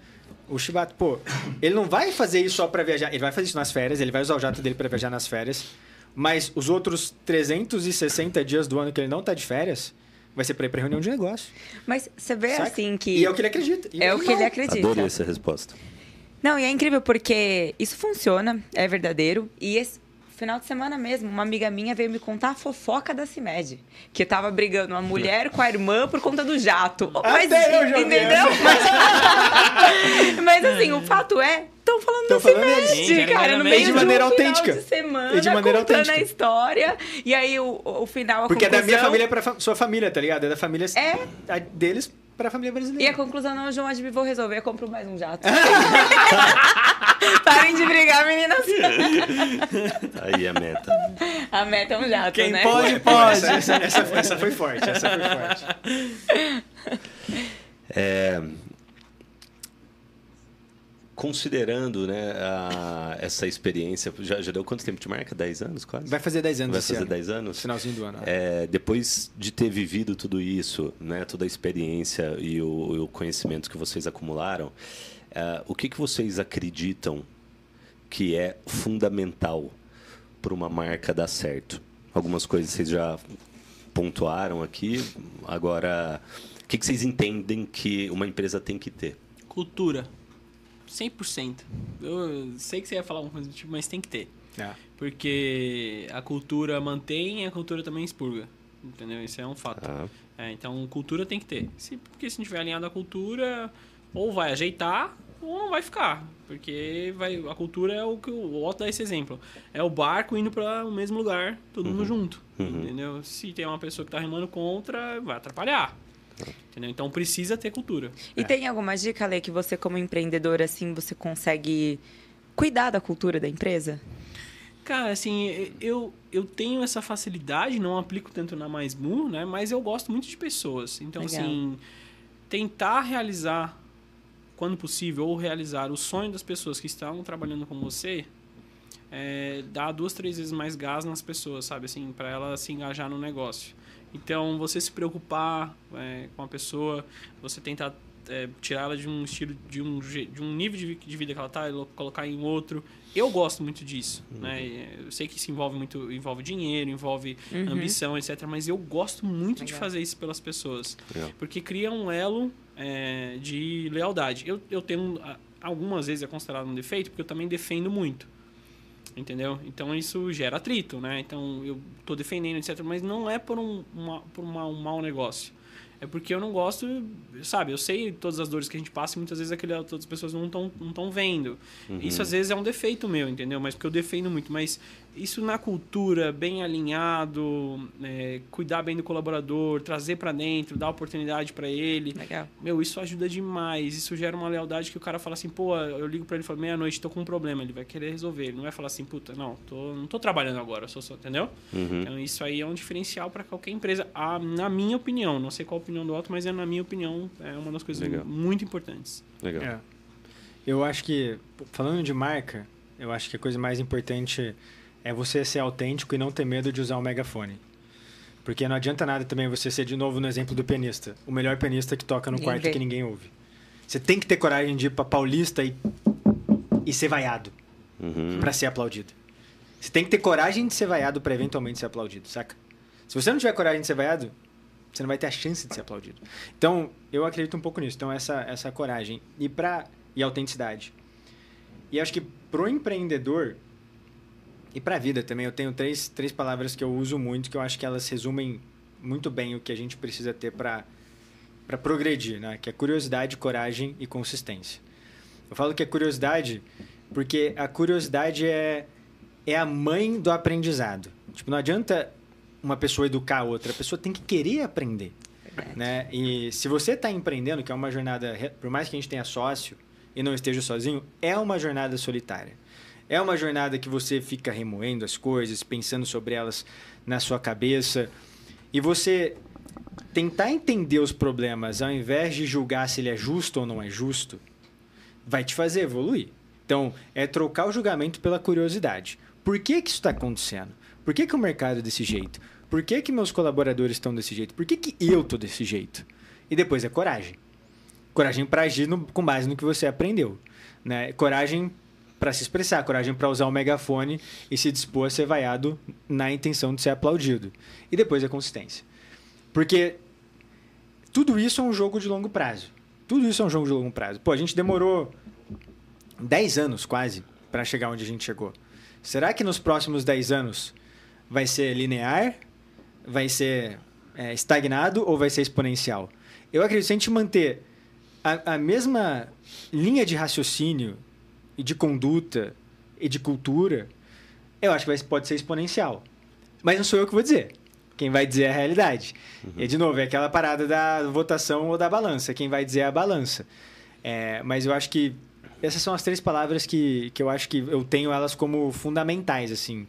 O Shibato, pô, ele não vai fazer isso só pra viajar. Ele vai fazer isso nas férias, ele vai usar o jato dele pra viajar nas férias. Mas os outros 360 dias do ano que ele não tá de férias, vai ser pra ir pra reunião de negócio. Mas você vê saca? assim que. E é o que ele acredita. E É o que não. ele acredita. Adorei essa resposta. Não, e é incrível porque isso funciona, é verdadeiro. E esse- final de semana mesmo, uma amiga minha veio me contar a fofoca da CIMED. Que tava brigando uma mulher com a irmã por conta do jato. Mas, Até eu já entendeu? Mas, mas assim, o fato é, estão falando Tão da falando cara, no meio de de, maneira um autêntica. de semana, E de maneira contando autêntica. a história. E aí o, o final, a Porque é da minha conclusão- família pra fa- sua família, tá ligado? É da família É. a- deles pra família E a brasileira. conclusão, não, João, Admi, vou resolver, eu compro mais um jato. Parem de brigar, meninas. Aí a meta. A meta é um jato, Quem né? pode, Pô, pode. Essa, essa, essa- essa foi forte, essa foi forte. É, considerando né, a- essa experiência, já, já deu quanto tempo de marca? 10 anos quase? Vai fazer 10 anos Vai fazer ano. 10 anos? Finalzinho do ano. É, depois de ter vivido tudo isso, né, toda a experiência e o, o conhecimento que vocês acumularam, é, o que, que vocês acreditam que é fundamental para uma marca dar certo? Algumas coisas vocês já pontuaram aqui. Agora, o que, que vocês entendem que uma empresa tem que ter? Cultura. 100%. Eu sei que você ia falar uma coisa do tipo, mas tem que ter. É. Porque a cultura mantém e a cultura também expurga. Entendeu? Isso é um fato. Ah, É, então, cultura tem que ter. Se, porque se não tiver alinhado à cultura, ou vai ajeitar, ou não vai ficar. Porque vai, a cultura é o que o Otto dá esse exemplo. É o barco indo para o mesmo lugar, todo mundo junto. Uhum. Entendeu? Se tem uma pessoa que está remando contra, vai atrapalhar. Entendeu? Então precisa ter cultura. E tem alguma dica, Lê, que você, como empreendedor, assim, você consegue cuidar da cultura da empresa? Cara, assim, eu, eu tenho essa facilidade, não aplico tanto na Mais Mu, né? Mas eu gosto muito de pessoas. Então, Legal. assim, tentar realizar, quando possível, ou realizar o sonho das pessoas que estão trabalhando com você, é, dá duas, três vezes mais gás nas pessoas, sabe? Assim, para ela se engajar no negócio. Então, você se preocupar é, com a pessoa, você tentar é, tirar ela de um estilo, de um, de um nível de, vi- de vida que ela tá, e lo- colocar em outro. Eu gosto muito disso, né? E, Eu sei que isso envolve muito, envolve dinheiro, envolve ambição, etc. Mas eu gosto muito de Legal. fazer isso pelas pessoas, Legal. porque cria um elo é, de lealdade. Eu, eu tenho algumas vezes é considerado um defeito, porque eu também defendo muito. Entendeu? Então isso gera atrito, né? Então eu tô defendendo, etc. Mas não é por um, uma, por uma- um mau negócio. É porque eu não gosto, sabe? Eu sei todas as dores que a gente passa e muitas vezes aquele, todas as pessoas não estão não tão vendo. Isso às vezes é um defeito meu, entendeu? Mas porque eu defendo muito. Mas isso na cultura, bem alinhado, é, cuidar bem do colaborador, trazer para dentro, dar oportunidade para ele. Legal. Meu, isso ajuda demais. Isso gera uma lealdade que o cara fala assim, pô, eu ligo pra ele e falo, meia-noite, tô com um problema. Ele vai querer resolver. Ele não vai falar assim, puta, não, tô, não tô trabalhando agora, eu sou só, entendeu? Uhum. Então isso aí é um diferencial para qualquer empresa. Ah, na minha opinião, não sei qual a opinião do Otto, mas é na minha opinião, é uma das coisas Legal. muito importantes. Legal. É. Eu acho que, falando de marca, eu acho que a coisa mais importante é você ser autêntico e não ter medo de usar o megafone. Porque não adianta nada também você ser de novo no exemplo do pianista. O melhor pianista que toca no Ninguém quarto vê. que ninguém ouve. Você tem que ter coragem de ir pra Paulista e, e ser vaiado Uhum. pra ser aplaudido. Você tem que ter coragem de ser vaiado pra eventualmente ser aplaudido, saca? Se você não tiver coragem de ser vaiado, você não vai ter a chance de ser aplaudido. Então, eu acredito um pouco nisso. Então, essa, essa coragem e, pra, e autenticidade. E acho que pro empreendedor e pra vida também, eu tenho três, três palavras que eu uso muito, que eu acho que elas resumem muito bem o que a gente precisa ter para progredir, né? Que é curiosidade, coragem e consistência. Eu falo que é curiosidade porque a curiosidade é, é a mãe do aprendizado. Tipo, não adianta uma pessoa educar a outra, a pessoa tem que querer aprender. Né? E se você está empreendendo, que é uma jornada, por mais que a gente tenha sócio e não esteja sozinho, é uma jornada solitária. É uma jornada que você fica remoendo as coisas, pensando sobre elas na sua cabeça. E você tentar entender os problemas ao invés de julgar se ele é justo ou não é justo, vai te fazer evoluir. Então, é trocar o julgamento pela curiosidade. Por que, que isso está acontecendo? Por que, que o mercado é desse jeito? Por que, que meus colaboradores estão desse jeito? Por que, que eu estou desse jeito? E depois é coragem. Coragem para agir no- com base no que você aprendeu. Né? Coragem para se expressar, coragem para usar o megafone e se dispor a ser vaiado na intenção de ser aplaudido. E depois a consistência. Porque tudo isso é um jogo de longo prazo. Tudo isso é um jogo de longo prazo. Pô, a gente demorou 10 anos quase para chegar onde a gente chegou. Será que nos próximos 10 anos vai ser linear? Vai ser é, estagnado ou vai ser exponencial? Eu acredito que se a gente manter a, a mesma linha de raciocínio e de conduta e de cultura, eu acho que vai, pode ser exponencial. Mas não sou eu que vou dizer. Quem vai dizer é a realidade. Uhum. E, de novo, é aquela parada da votação ou da balança. Quem vai dizer é a balança. É, mas eu acho que essas são as três palavras que, que eu acho que eu tenho elas como fundamentais, assim.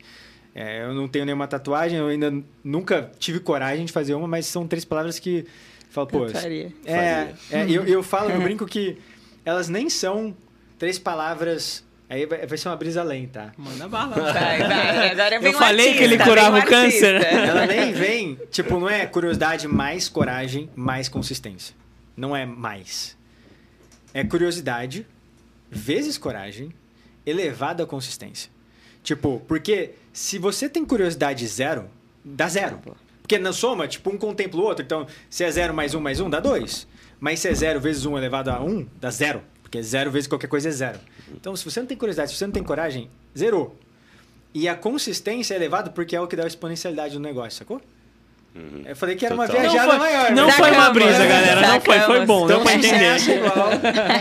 É, eu não tenho nenhuma tatuagem, eu ainda nunca tive coragem de fazer uma, mas são três palavras que... Falo, pô, faria. É, é, eu, eu falo, eu brinco que elas nem são três palavras Aí vai, vai ser uma brisa lenta. Manda bala. Vai, vai. Agora vem Eu falei artista, que ele curava o câncer. Ela nem vem, tipo, não é curiosidade mais coragem, mais consistência. Não é mais. É curiosidade vezes coragem elevada à consistência. Tipo, porque se você tem curiosidade zero, dá zero. Porque na soma, tipo, um contempla o outro. Então, se é zero mais um mais um, dá dois. Mas se é zero vezes um elevado a um, dá zero. Porque zero vezes qualquer coisa é zero. Então, se você não tem curiosidade, se você não tem coragem, zerou. E a consistência é elevada porque é o que dá a exponencialidade no negócio, sacou? Eu falei que era uma Total. viajada Não foi- maior. não né? foi uma brisa, galera. Não foi, foi bom. Deu Então, pra entender. sucesso igual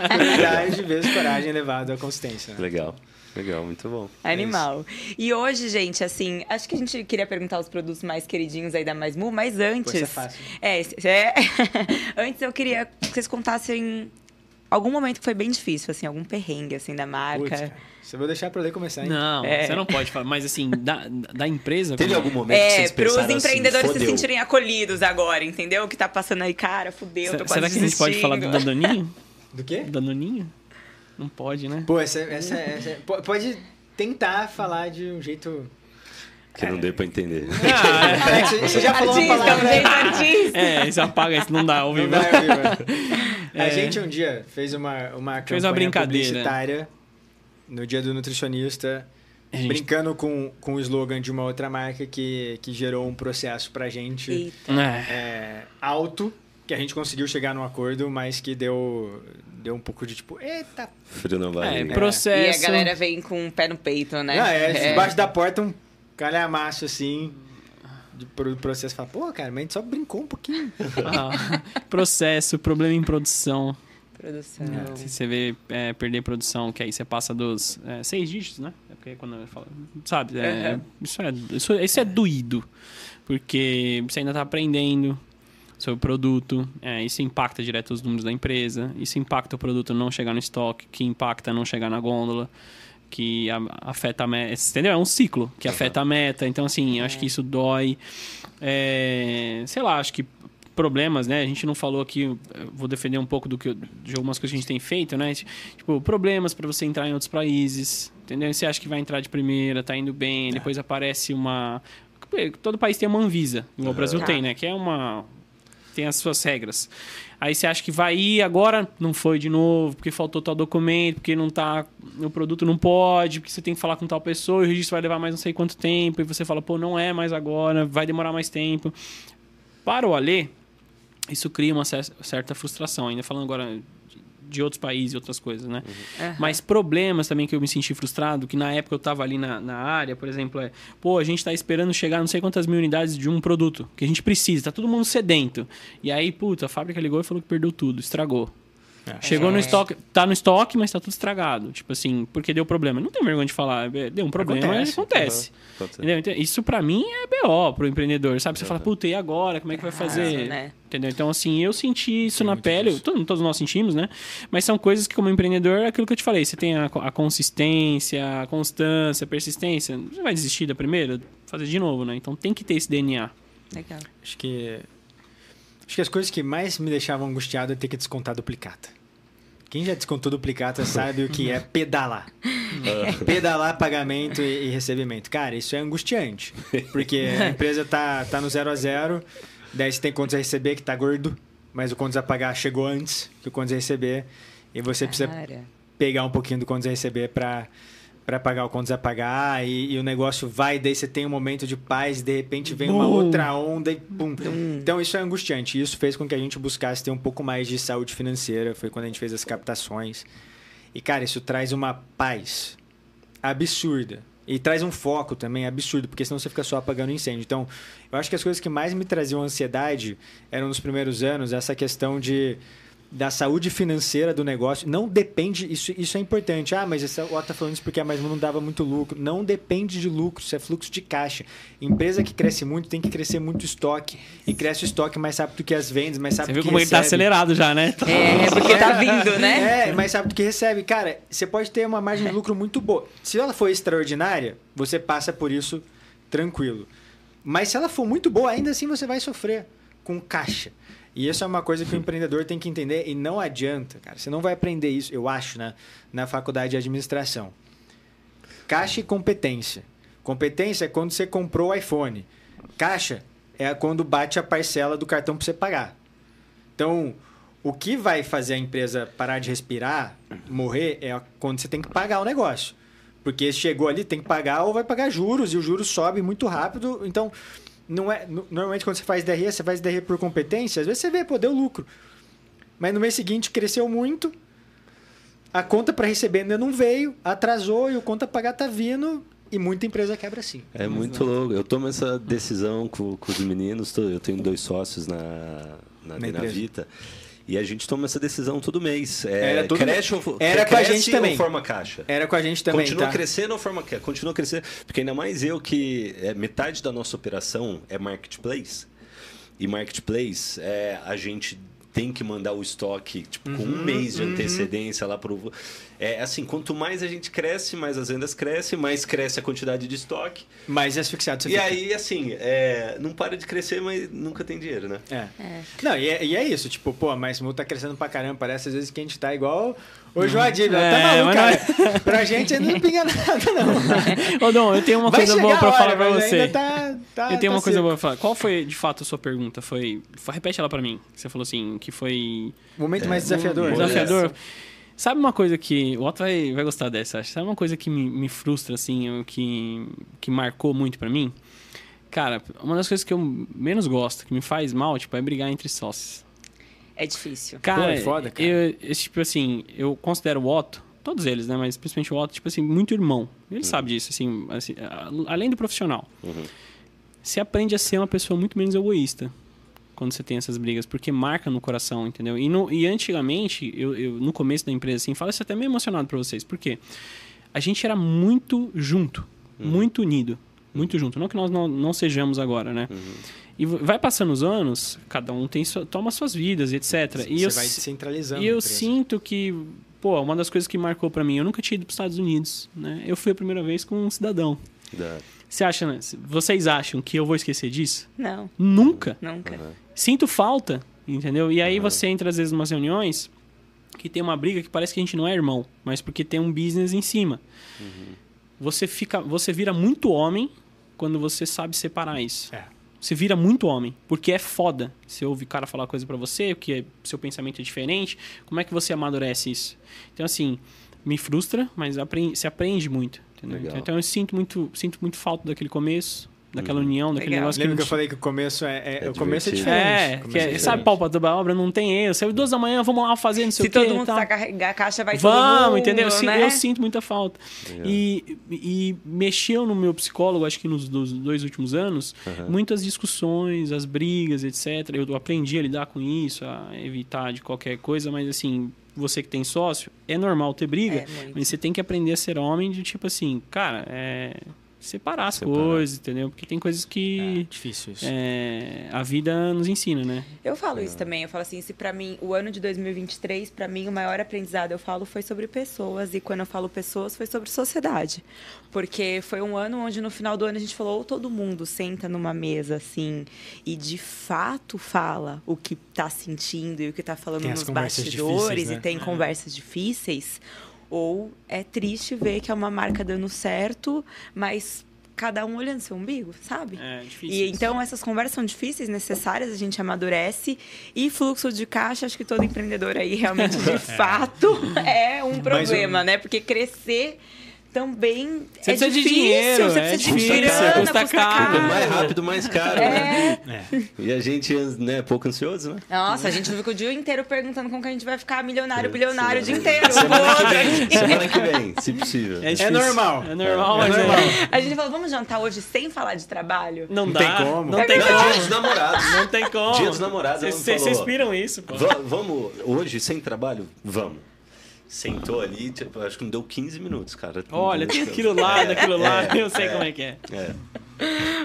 curiosidade vezes coragem elevado à consistência. né? Legal. Legal, muito bom. Animal. E hoje, gente, assim, acho que a gente queria perguntar os produtos mais queridinhos aí da Mais Mu, mas antes. Pô, isso é fácil. É, é. antes eu queria que vocês contassem algum momento que foi bem difícil, assim, algum perrengue, assim, da marca. Cara. Você vai deixar pra ler começar, hein? Não, É. você não pode falar. Mas assim, da, da empresa. Teve como- algum momento que É, vocês pros pensaram empreendedores assim, se sentirem acolhidos agora, entendeu? O que tá passando aí, cara, fudeu, tô Será, quase será que a gente pode falar do. Danoninho? Do quê? Danoninho? Não pode, né? Pô, essa, essa, essa- po- Pode tentar falar de um jeito. Que não deu pra entender. Ah, É, já falou uma Artista, palavra. um jeito artista. é, isso apaga, isso não dá ao Não vivo. A É. gente um dia fez uma, uma Fez uma brincadeira. publicitária no dia do nutricionista, gente- brincando com, com o slogan de uma outra marca que, que gerou um processo pra gente. É. é, alto, que a gente conseguiu chegar num acordo, mas que deu, deu um pouco de tipo, eita. Frio na É, barriga. E processo. a galera vem com o pé no peito, né? Não, é, debaixo da porta um calhamaço assim. De pro- processo fala, pô, cara, mas a gente só brincou um pouquinho. Ah, processo, problema em produção. Produção. Se você vê é, perder produção, que aí você passa dos é, seis dígitos, né? É porque quando eu falo, sabe? é, isso, é, isso, isso é doído. Porque você ainda está aprendendo sobre o produto, é, isso impacta direto os números da empresa, isso impacta o produto não chegar no estoque, que impacta não chegar na gôndola, que afeta a meta. Entendeu? É um ciclo que afeta a meta. Então, assim, acho que isso dói. É, sei lá, acho que problemas, né? A gente não falou aqui, vou defender um pouco do que de algumas coisas que a gente tem feito, né? Tipo, problemas para você entrar em outros países, entendeu? Você acha que vai entrar de primeira, tá indo bem, depois aparece uma todo país tem uma Anvisa, igual o Brasil Tá. tem, né? Que é uma tem as suas regras. Aí você acha que vai ir, agora não foi de novo, porque faltou tal documento, porque não tá. O produto não pode, porque você tem que falar com tal pessoa, e o registro vai levar mais não sei quanto tempo, e você fala, pô, não é mais agora, vai demorar mais tempo. Para o Alê, isso cria uma cer- certa frustração, ainda falando agora de- outros países e outras coisas, né? Aham. Mas problemas também que eu me senti frustrado, que na época eu tava ali na, na área, por exemplo, é, pô, a gente tá esperando chegar não sei quantas mil unidades de um produto que a gente precisa, tá todo mundo sedento. E aí, puta, a fábrica ligou e falou que perdeu tudo, estragou. Chegou no É. estoque, tá no estoque, mas tá tudo estragado. Tipo assim, porque deu problema. Não tem vergonha de falar, é, deu um problema, Acontece. acontece. ser. Entendeu? Então, Isso pra mim é BO pro empreendedor, sabe? Você fala, puta, e agora? Como é que vai fazer? Arrasa, né? Entendeu? Então, assim, eu senti isso Tem na pele, todos nós sentimos, né? Mas são coisas que, como empreendedor, é aquilo que eu te falei. Você tem a, a consistência, a constância, a persistência. Você vai desistir da primeira? Fazer de novo, né? Então tem que ter esse DNA. Legal. Acho que. Acho que as coisas que mais me deixavam angustiado é ter que descontar duplicata. Quem já descontou duplicata sabe o que é pedalar. pedalar pagamento e, e recebimento. Cara, isso é angustiante. Porque a empresa tá, tá no zero a zero, daí você tem contas a receber que tá gordo, mas o contas a pagar chegou antes que o contas a receber. E você precisa Cara. pegar um pouquinho do contas a receber para para pagar o contas a pagar e, e o negócio vai, daí você tem um momento de paz, de repente vem uma Bum. outra onda e pum. Então isso é angustiante. Isso fez com que a gente buscasse ter um pouco mais de saúde financeira. Foi quando a gente fez as captações. E cara, isso traz uma paz absurda E traz um foco também absurdo, porque senão você fica só apagando incêndio. Então, eu acho que as coisas que mais me traziam ansiedade eram nos primeiros anos essa questão de da saúde financeira do negócio. Não depende, isso, isso é importante. Ah, mas essa, o Otto tá falando isso porque a mais não dava muito lucro. Não depende de lucro, isso é fluxo de caixa. Empresa que cresce muito tem que crescer muito estoque. E cresce o estoque mais rápido que as vendas, mais rápido Você viu que como recebe. ele tá acelerado já, né? É, porque tá vindo, né? É, mais rápido que recebe. Cara, você pode ter uma margem de lucro muito boa. Se ela for extraordinária, você passa por isso tranquilo. Mas se ela for muito boa, ainda assim você vai sofrer com caixa. E isso é uma coisa que o empreendedor tem que entender e não adianta, cara. Você não vai aprender isso, eu acho, né, na faculdade de administração. Caixa e competência. Competência é quando você comprou o iPhone. Caixa é quando bate a parcela do cartão para você pagar. Então, o que vai fazer a empresa parar de respirar, morrer, é quando você tem que pagar o negócio. Porque chegou ali, tem que pagar ou vai pagar juros, e o juros sobe muito rápido. Então, não é, no- normalmente quando você faz DRE, você faz DRE por competência, às vezes você vê, pô, deu lucro. Mas no mês seguinte cresceu muito, a conta para receber ainda não veio, atrasou e o conta pagar tá vindo, e muita empresa quebra assim. É muito louco. Eu tomo essa decisão com, com os meninos. tô- Eu tenho dois sócios na, na, Na empresa. E a gente toma essa decisão todo mês. É, Era todo cresce ou, Era com a gente também. forma caixa? Era com a gente também, continua tá? crescendo ou forma caixa? Continua crescendo. Porque ainda mais eu que é, metade da nossa operação é marketplace. E marketplace, é, a gente tem que mandar o estoque tipo, com Uhum, um mês de antecedência lá pro. É assim, quanto mais a gente cresce, mais as vendas crescem, mais cresce a quantidade de estoque. Mas asfixiado você E fica. aí, assim, é, não para de crescer, mas nunca tem dinheiro, né? É. Não, e é, e é isso, tipo, pô, mas o mundo tá crescendo pra caramba, parece às vezes que a gente tá igual o Joadir, tá É, maluco, mas cara. Pra gente não pinga nada, não. Ô, Dom, eu tenho uma Vai coisa boa pra hora, falar pra você. ainda tá- tá- eu tenho tá uma coisa seco. boa pra falar. Qual foi, de fato, a sua pergunta? Foi. Repete ela pra mim. Você falou assim, que foi. Momento mais desafiador. um- Desafiador. Sabe uma coisa que. O Otto vai, vai gostar dessa, acho. Sabe uma coisa que me, me frustra, assim, que, que marcou muito pra mim? Cara, uma das coisas que eu menos gosto, que me faz mal, tipo, é brigar entre sócios. É difícil. Cara, é foda, cara. Eu, esse, tipo assim, eu considero o Otto, todos eles, né? Mas principalmente o Otto, tipo assim, muito irmão. Ele sabe disso, assim, assim, além do profissional. Você aprende a ser uma pessoa muito menos egoísta quando você tem essas brigas, porque marca no coração, entendeu? E, no, e antigamente, eu, eu, no começo da empresa, assim, falo isso até meio emocionado pra vocês, porque a gente era muito junto, muito unido, muito junto. Não que nós não, não sejamos agora, né? E vai passando os anos, cada um tem sua- toma suas vidas, etc. e Você eu, vai descentralizando. e eu sinto que, pô, uma das coisas que marcou pra mim, eu nunca tinha ido pros Estados Unidos, né? Eu fui a primeira vez com um cidadão. Da- Você acha, né? Vocês acham que eu vou esquecer disso? Não, Nunca. nunca. Sinto falta, entendeu? E aí você entra às vezes em umas reuniões que tem uma briga que parece que a gente não é irmão, mas porque tem um business em cima. Você fica, você vira muito homem quando você sabe separar isso. É. Você vira muito homem, porque é foda. Você ouve o cara falar coisa pra você, porque é- seu pensamento é diferente. Como é que você amadurece isso? Então assim, me frustra, mas aprende, se aprende muito. Então eu sinto muito, sinto muito falta daquele começo, daquela união, daquele Legal. negócio Lembra que não eu falei que o começo é, é- É o começo é diferente. é, que é, diferente. sabe, palpa da obra não tem erro. Saiu duas da manhã, vamos lá fazer, não sei Se o quê. todo mundo precisar carregar a caixa, vai Vamos, todo mundo, entendeu? Né? eu sinto muita falta. E, e mexeu no meu psicólogo, acho que nos, dois últimos anos, muitas discussões, as brigas, etc. Eu aprendi a lidar com isso, a evitar de qualquer coisa, mas assim, você que tem sócio, é normal ter briga, É, mas você tem que aprender a ser homem de tipo assim, cara, é. Separar as Separar. coisas, entendeu? Porque tem coisas É que difícil isso. é, a vida nos ensina, né? Eu falo isso também. Eu falo assim, se pra mim, o ano de 2023, pra mim, o maior aprendizado, eu falo, foi sobre pessoas. E quando eu falo pessoas, foi sobre sociedade. Porque foi um ano onde, no final do ano, a gente falou, ou todo mundo senta numa mesa, assim, e de fato fala o que tá sentindo e o que tá falando Tem as nos conversas bastidores difíceis, né? e tem conversas difíceis. Ou é triste ver que é uma marca dando certo, mas cada um olhando seu umbigo, sabe? É difícil. E então essas conversas são difíceis, necessárias, a gente amadurece. E fluxo de caixa, acho que todo empreendedor aí realmente, de fato, é um problema, né? Porque crescer também Você é precisa de difícil, dinheiro, você é precisa difícil, de grana, custa custa caro. caro. mais rápido, mais caro, É. né? E a gente, né, pouco ansioso, né? Nossa, a gente fica o dia inteiro perguntando como que a gente vai ficar milionário, É, bilionário o dia inteiro. Semana que vem, semana que vem, se possível. difícil. normal. É normal, É mas normal. é- A gente falou, vamos jantar hoje sem falar de trabalho? Não, Não dá. tem como. Não tem Não, como. dia dos namorados. Não tem como. Dia dos namorados, Vocês me vocês falou. piram isso, pô. Va- vamos, hoje, sem trabalho? Vamos. Sentou ali, tipo, acho que não deu 15 minutos, cara. Olha, tem aquilo lá, daquilo lá, eu sei como é que é. É.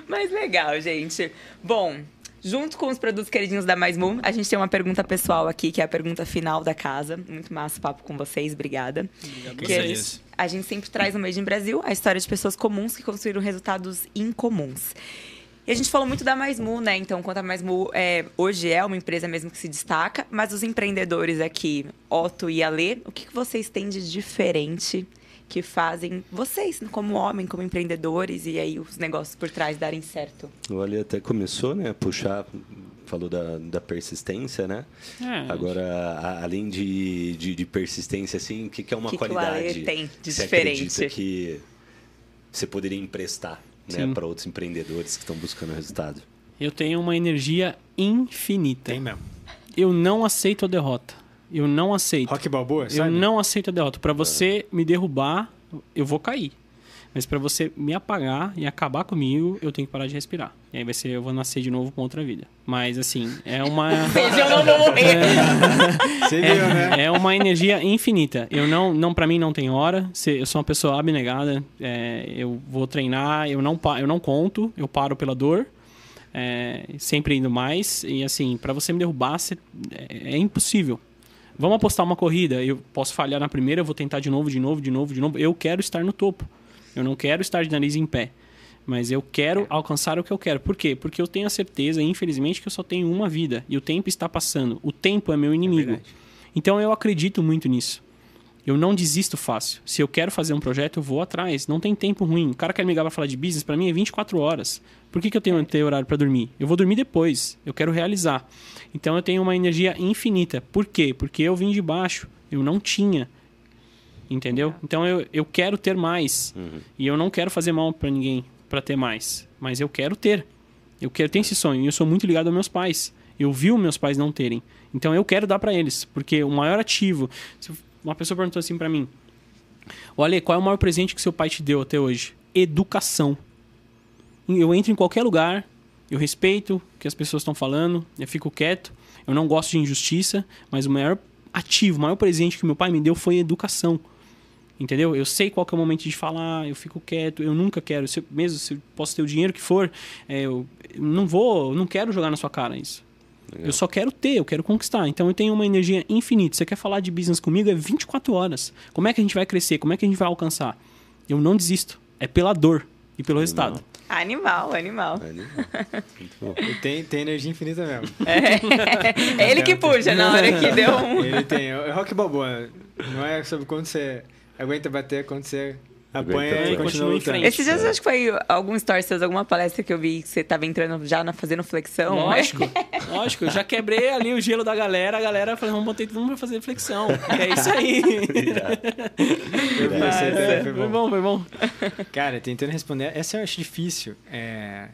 Mas legal, gente. Bom, junto com os produtos queridinhos da Mais Moon, a gente tem uma pergunta pessoal aqui, que é a pergunta final da casa. Muito massa o papo com vocês, obrigada. Obrigado Que vocês. a gente sempre traz no Made in Brasil a história de pessoas comuns que construíram resultados incomuns. E a gente falou muito da MaisMu, né? Então, quanto a MaisMu é, hoje é uma empresa mesmo que se destaca, mas os empreendedores aqui, Otto e Alê, o que, que vocês têm de diferente que fazem vocês, como homem, como empreendedores, e aí os negócios por trás darem certo? O Ali até começou, né, a puxar, falou da, da persistência, né? É, Agora, a- além de, de, de persistência, assim, o que, que é uma Que que o qualidade Ale tem de você diferente? acredita que você poderia emprestar né, para outros empreendedores que estão buscando resultado? Eu tenho uma energia infinita. Tem mesmo. Eu não aceito a derrota. Eu não aceito. Rock Balboa, Eu sabe? não aceito a derrota. Pra você me derrubar, eu vou cair. Mas pra você me apagar e acabar comigo, eu tenho que parar de respirar. E aí vai ser, eu vou nascer de novo com outra vida. Mas assim, é uma eu não vou morrer. Você viu, né? é uma energia infinita. Eu não, não para mim não tem hora. Eu sou uma pessoa abnegada. é, eu vou treinar, eu não pa- eu não conto, eu paro pela dor. é, sempre indo mais e assim, pra você me derrubar, você- é, é impossível. Vamos apostar uma corrida, eu posso falhar na primeira, eu vou tentar de novo, de novo, de novo, de novo. Eu quero estar no topo. Eu não quero estar de nariz em pé. Mas eu quero alcançar o que eu quero. Por quê? Porque eu tenho a certeza, infelizmente, que eu só tenho uma vida. E o tempo está passando. O tempo é meu inimigo. verdade. então eu acredito muito nisso. Eu não desisto fácil. Se eu quero fazer um projeto, eu vou atrás. Não tem tempo ruim. O cara quer me ligar pra falar de business, pra mim é 24 horas. Por que, que eu tenho que ter horário pra dormir? Eu vou dormir depois. Eu quero realizar. Então eu tenho uma energia infinita. Por quê? Porque eu vim de baixo. Eu não tinha. Entendeu? Então eu, eu quero ter mais. E eu não quero fazer mal pra ninguém pra ter mais. Mas eu quero ter. Eu quero ter esse sonho. E eu sou muito ligado aos meus pais. Eu vi os meus pais não terem. Então eu quero dar pra eles. Porque o maior ativo. Uma pessoa perguntou assim pra mim: Olha, qual é o maior presente que seu pai te deu até hoje? Educação. Eu entro em qualquer lugar, eu respeito o que as pessoas estão falando, eu fico quieto, eu não gosto de injustiça, mas o maior ativo, o maior presente que meu pai me deu foi educação. Entendeu? Eu sei qual que é o momento de falar, eu fico quieto, eu nunca quero, se eu- mesmo se eu posso ter o dinheiro que for, é, eu não vou, não quero jogar na sua cara isso. Eu só quero ter, eu quero conquistar. Então eu tenho uma energia infinita. Você quer falar de business comigo? É 24 horas. Como é que a gente vai crescer? Como é que a gente vai alcançar? Eu não desisto. É pela dor e pelo resultado. Animal, animal. Ali, Muito bom. Ele tem, tem energia infinita mesmo. É ele que puxa na hora que deu um. Ele tem. É rock balboa. Não é sobre quando você aguenta bater, quando você Aguenta apanha e Continua continua em frente. Esses dias eu acho que foi algum story seus, alguma palestra que eu vi que você tava entrando já na, fazendo flexão. né? Lógico, lógico. Eu já quebrei ali o gelo da galera. A galera falou, vamos botar todo mundo pra fazer flexão. É isso aí. Eu vi esse É, foi foi bom. bom, foi bom. Cara, tentando responder.Essa eu acho difícil. É...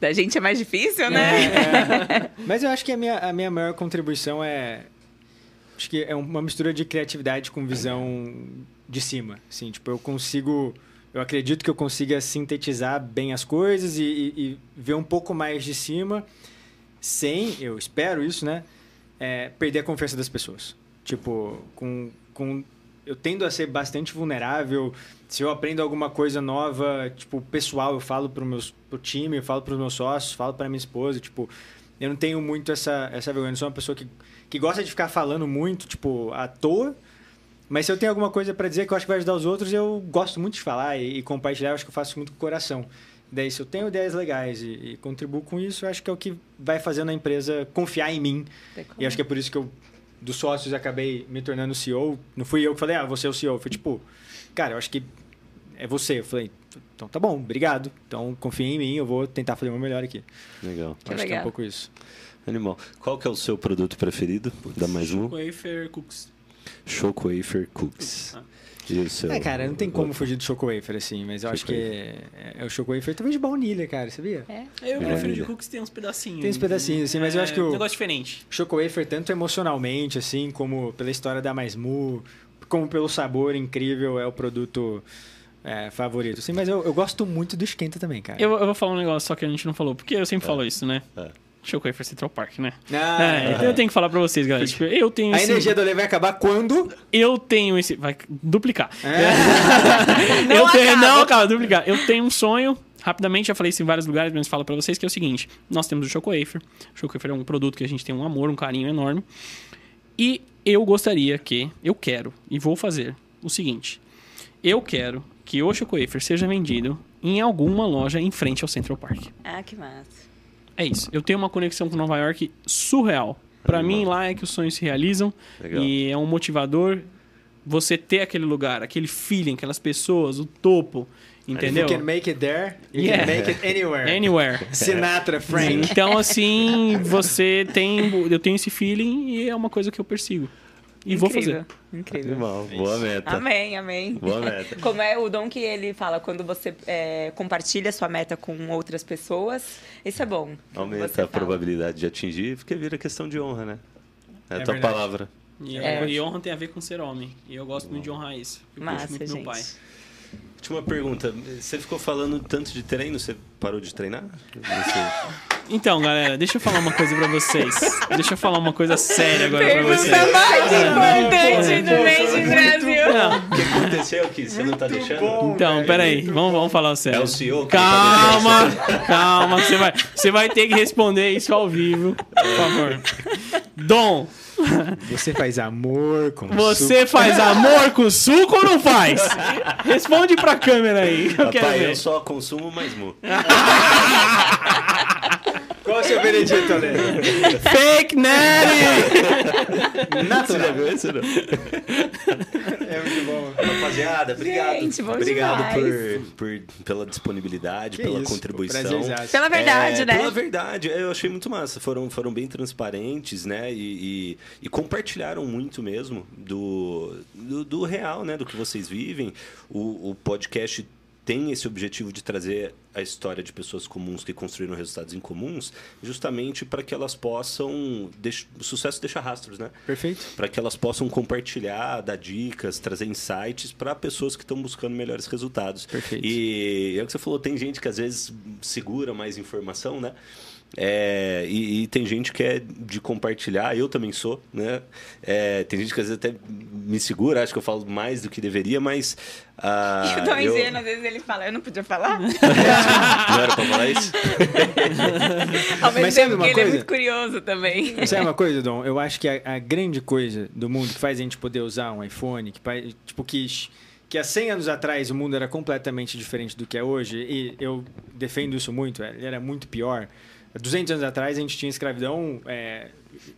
Da gente é mais difícil, né? É, Mas eu acho que a minha, a minha maior contribuição é. Acho que é uma mistura de criatividade com visão de cima. Assim, tipo, eu consigo. Eu acredito que eu consiga sintetizar bem as coisas e, e- e ver um pouco mais de cima, sem, eu espero isso, né? é, perder a confiança das pessoas. Tipo, com, com. Eu tendo a ser bastante vulnerável. Se eu aprendo alguma coisa nova, tipo, pessoal, eu falo pro, meus, pro time, eu falo pros meus sócios, falo pra minha esposa, tipo, eu não tenho muito essa, essa vergonha. Eu sou uma pessoa que, que gosta de ficar falando muito, tipo, à toa. Mas se eu tenho alguma coisa pra dizer que eu acho que vai ajudar os outros, eu gosto muito de falar e, e compartilhar, eu acho que eu faço muito com o coração. Daí, se eu tenho ideias legais e, e contribuo com isso, eu acho que é o que vai fazendo a empresa confiar em mim. E acho que é por isso que eu, dos sócios, acabei me tornando CEO. Não fui eu que falei, ah, você é o CEO. Foi tipo, cara, eu acho que é você. Eu falei, então tá bom, obrigado. Então confia em mim, eu vou tentar fazer o meu melhor aqui. Legal. Que acho que é legal. um pouco isso. Animal. Qual que é o seu produto preferido da Mais Um? Wafer Cooks. Choco Wafer o seu? É, cara, não tem como fugir do Choco Wafer, assim, mas eu acho que é, é o Choco Wafer talvez de baunilha, cara, sabia? É. Eu É. prefiro de cookies tem uns pedacinhos. Tem uns pedacinhos, assim, mas eu É, acho que o- Um negócio diferente. Choco Wafer, tanto emocionalmente, assim, como pela história da Mais Mu, como pelo sabor incrível, é o produto é, favorito. Assim, mas eu, eu gosto muito do esquenta também, cara. Eu, eu vou falar um negócio só que a gente não falou, porque eu sempre falo isso, né? É. Choco Wafer Central Park, né? Ah, é, então eu tenho que falar pra vocês, galera. Tipo, eu tenho A esse, energia do Olê vai acabar quando? Eu tenho esse. Vai duplicar. Não eu tenho, acaba. não, acaba, duplicar. Eu tenho um sonho. Rapidamente, já falei isso em vários lugares, mas falo pra vocês que é o seguinte: nós temos o Choco Wafer. O Choco Wafer é um produto que a gente tem um amor, um carinho enorme. E eu gostaria que, eu quero, e vou fazer o seguinte: eu quero que o Choco Wafer seja vendido em alguma loja em frente ao Central Park. Ah, que massa. É isso. Eu tenho uma conexão com Nova York surreal. Pra mim, lá é que os sonhos se realizam. Legal. E é um motivador você ter aquele lugar, aquele feeling, aquelas pessoas, o topo. Entendeu? You can make it there, you Yeah. can make it anywhere. Anywhere. Sinatra, Frank. Então, assim, você tem. Eu tenho esse feeling e é uma coisa que eu persigo. E vou fazer. Incrível, Incrível. Animal. Boa meta. Amém, amém. Boa meta. Como é o dom que ele fala, quando você é, compartilha sua meta com outras pessoas, isso é bom. Aumenta Você a fala. probabilidade de atingir, porque vira questão de honra, né? É a É tua verdade. palavra. E, É. e honra tem a ver com ser homem. E eu gosto muito de honrar isso. Eu puxo Massa, muito gente. meu pai. Última pergunta. Você ficou falando tanto de treino, você parou de treinar? Você- Então, galera, deixa eu falar uma coisa pra vocês. Deixa eu falar uma coisa séria agora pra Pergunta vocês. mais Ah, importante do mês de Brasil. Não, O que aconteceu que você não tá deixando? Então, peraí, vamos, vamos falar sério. É o CEO que Calma, calma, você vai, você vai ter que responder isso ao vivo, por favor. Dom, Você faz amor com você faz amor com suco ou não faz? Responde pra câmera aí. Eu quero Papai, ver. eu só consumo mais mu. Qual é o seu veredito, Olê? Fake Nelly! Você já viu esse, não? É muito bom. Rapaziada, obrigado. Gente, bom obrigado por, por- pela disponibilidade, Que pela isso, contribuição. prazerzaço. Pela verdade, É, né? Pela verdade, eu achei muito massa. Foram, foram bem transparentes, né? E, e- e compartilharam muito mesmo do, do, do real, né? Do que vocês vivem. O, o podcast tem esse objetivo de trazer a história de pessoas comuns que construíram resultados incomuns, justamente para que elas possam. deix- O sucesso deixa rastros, né? Perfeito. para que elas possam compartilhar, dar dicas, trazer insights para pessoas que estão buscando melhores resultados. Perfeito. E é o que você falou, tem gente que às vezes segura mais informação, né? É, e, e tem gente que é de compartilhar, eu também sou, né? É, tem gente que às vezes até me segura, acho que eu falo mais do que deveria, mas. ah, E o Dom eu- às vezes ele fala, eu não podia falar? Não era pra falar isso? Ao mesmo Mas tempo uma que ele é coisa? muito curioso também. Sabe uma coisa, Dom? Eu acho que a, a grande coisa do mundo que faz a gente poder usar um iPhone, que, tipo, que, que há 100 anos atrás o mundo era completamente diferente do que é hoje, e eu defendo isso muito, é, ele era muito pior. Há 200 anos atrás a gente tinha escravidão é,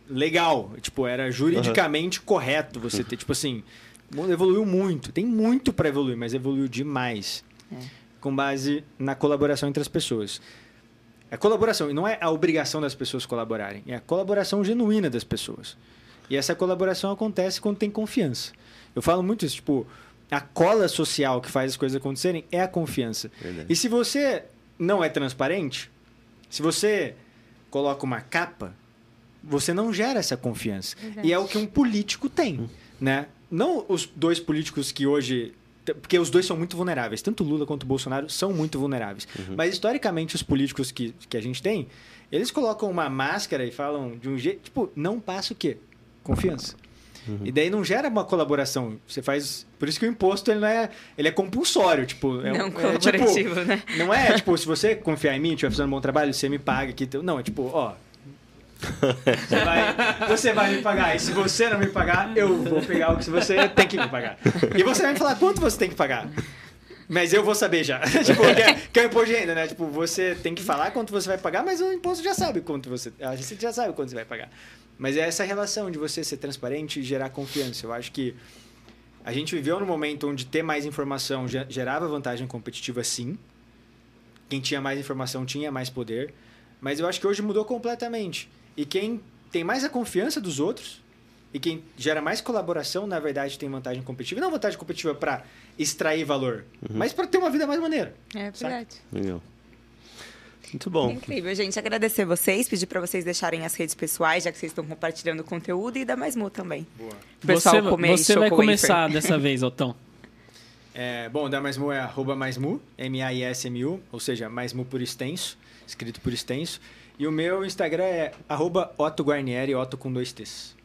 legal, tipo, era juridicamente correto você ter, tipo assim, o mundo evoluiu muito, tem muito para evoluir, mas evoluiu demais. Com base na colaboração entre as pessoas. A colaboração, e não é a obrigação das pessoas colaborarem, é a colaboração genuína das pessoas. E essa colaboração acontece quando tem confiança. Eu falo muito isso, tipo, a cola social que faz as coisas acontecerem é a confiança. Verdade. E se você não é transparente, se você coloca uma capa, você não gera essa confiança. E é o que um político tem, né? Não os dois políticos que hoje porque os dois são muito vulneráveis, tanto Lula quanto o Bolsonaro são muito vulneráveis. Mas historicamente os políticos que, que a gente tem, eles colocam uma máscara e falam de um jeito, tipo, não passa o quê? Confiança. E daí não gera uma colaboração. Você faz, por isso que o imposto ele não é, ele é compulsório, tipo, é, Não é, colaborativo, tipo, né? não é, tipo, se você confiar em mim, estiver fazendo um bom trabalho, você me paga aqui. Não, é tipo, ó. Você vai, você vai me pagar. E se você não me pagar, eu vou pegar o que você tem que me pagar. E você vai me falar quanto você tem que pagar. Mas eu vou saber já. tipo, que é, que é o imposto de renda, né? Tipo, você tem que falar quanto você vai pagar, mas o imposto já sabe quanto você. A gente já sabe quanto você vai pagar. Mas é essa relação de você ser transparente e gerar confiança. Eu acho que a gente viveu num momento onde ter mais informação ge- gerava vantagem competitiva, sim. Quem tinha mais informação tinha mais poder. Mas eu acho que hoje mudou completamente. E quem tem mais a confiança dos outros E quem gera mais colaboração, na verdade, tem vantagem competitiva. Não vantagem competitiva para extrair valor, mas para ter uma vida mais maneira. É verdade. Legal. Muito bom. Incrível, gente. Agradecer vocês, pedir para vocês deixarem as redes pessoais, já que vocês estão compartilhando conteúdo, e da Mais Mu também. Boa. O pessoal você comer você vai começar wafer. dessa vez, Otão. É, bom, da Maismu é arroba Maismu, M-A-I-S-M-U, ou seja, Maismu por extenso, escrito por extenso. E o meu Instagram é arroba Otto Guarnieri, Otto com dois T's.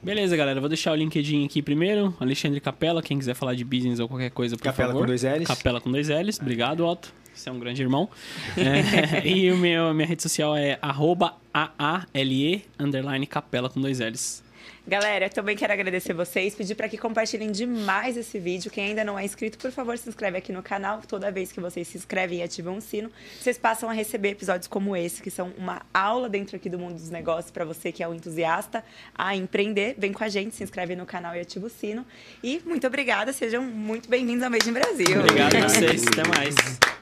Beleza, galera. Vou deixar o LinkedIn aqui primeiro. Alexandre Capela, quem quiser falar de business ou qualquer coisa, por Capela favor. com dois L's. Capela com dois L's. Obrigado, Otto. Você é um grande irmão. É, e o meu, minha rede social é arroba A-A-L-E, underline Capela com dois L's. Galera, eu também quero agradecer vocês, pedir para que compartilhem demais esse vídeo. Quem ainda não é inscrito, por favor, se inscreve aqui no canal. Toda vez que vocês se inscrevem e ativam o sino, vocês passam a receber episódios como esse, que são uma aula dentro aqui do mundo dos negócios para você que é um entusiasta a empreender. Vem com a gente, se inscreve no canal e ativa o sino. E muito obrigada, sejam muito bem-vindos ao Made in Brasil. Obrigado a vocês. Até mais.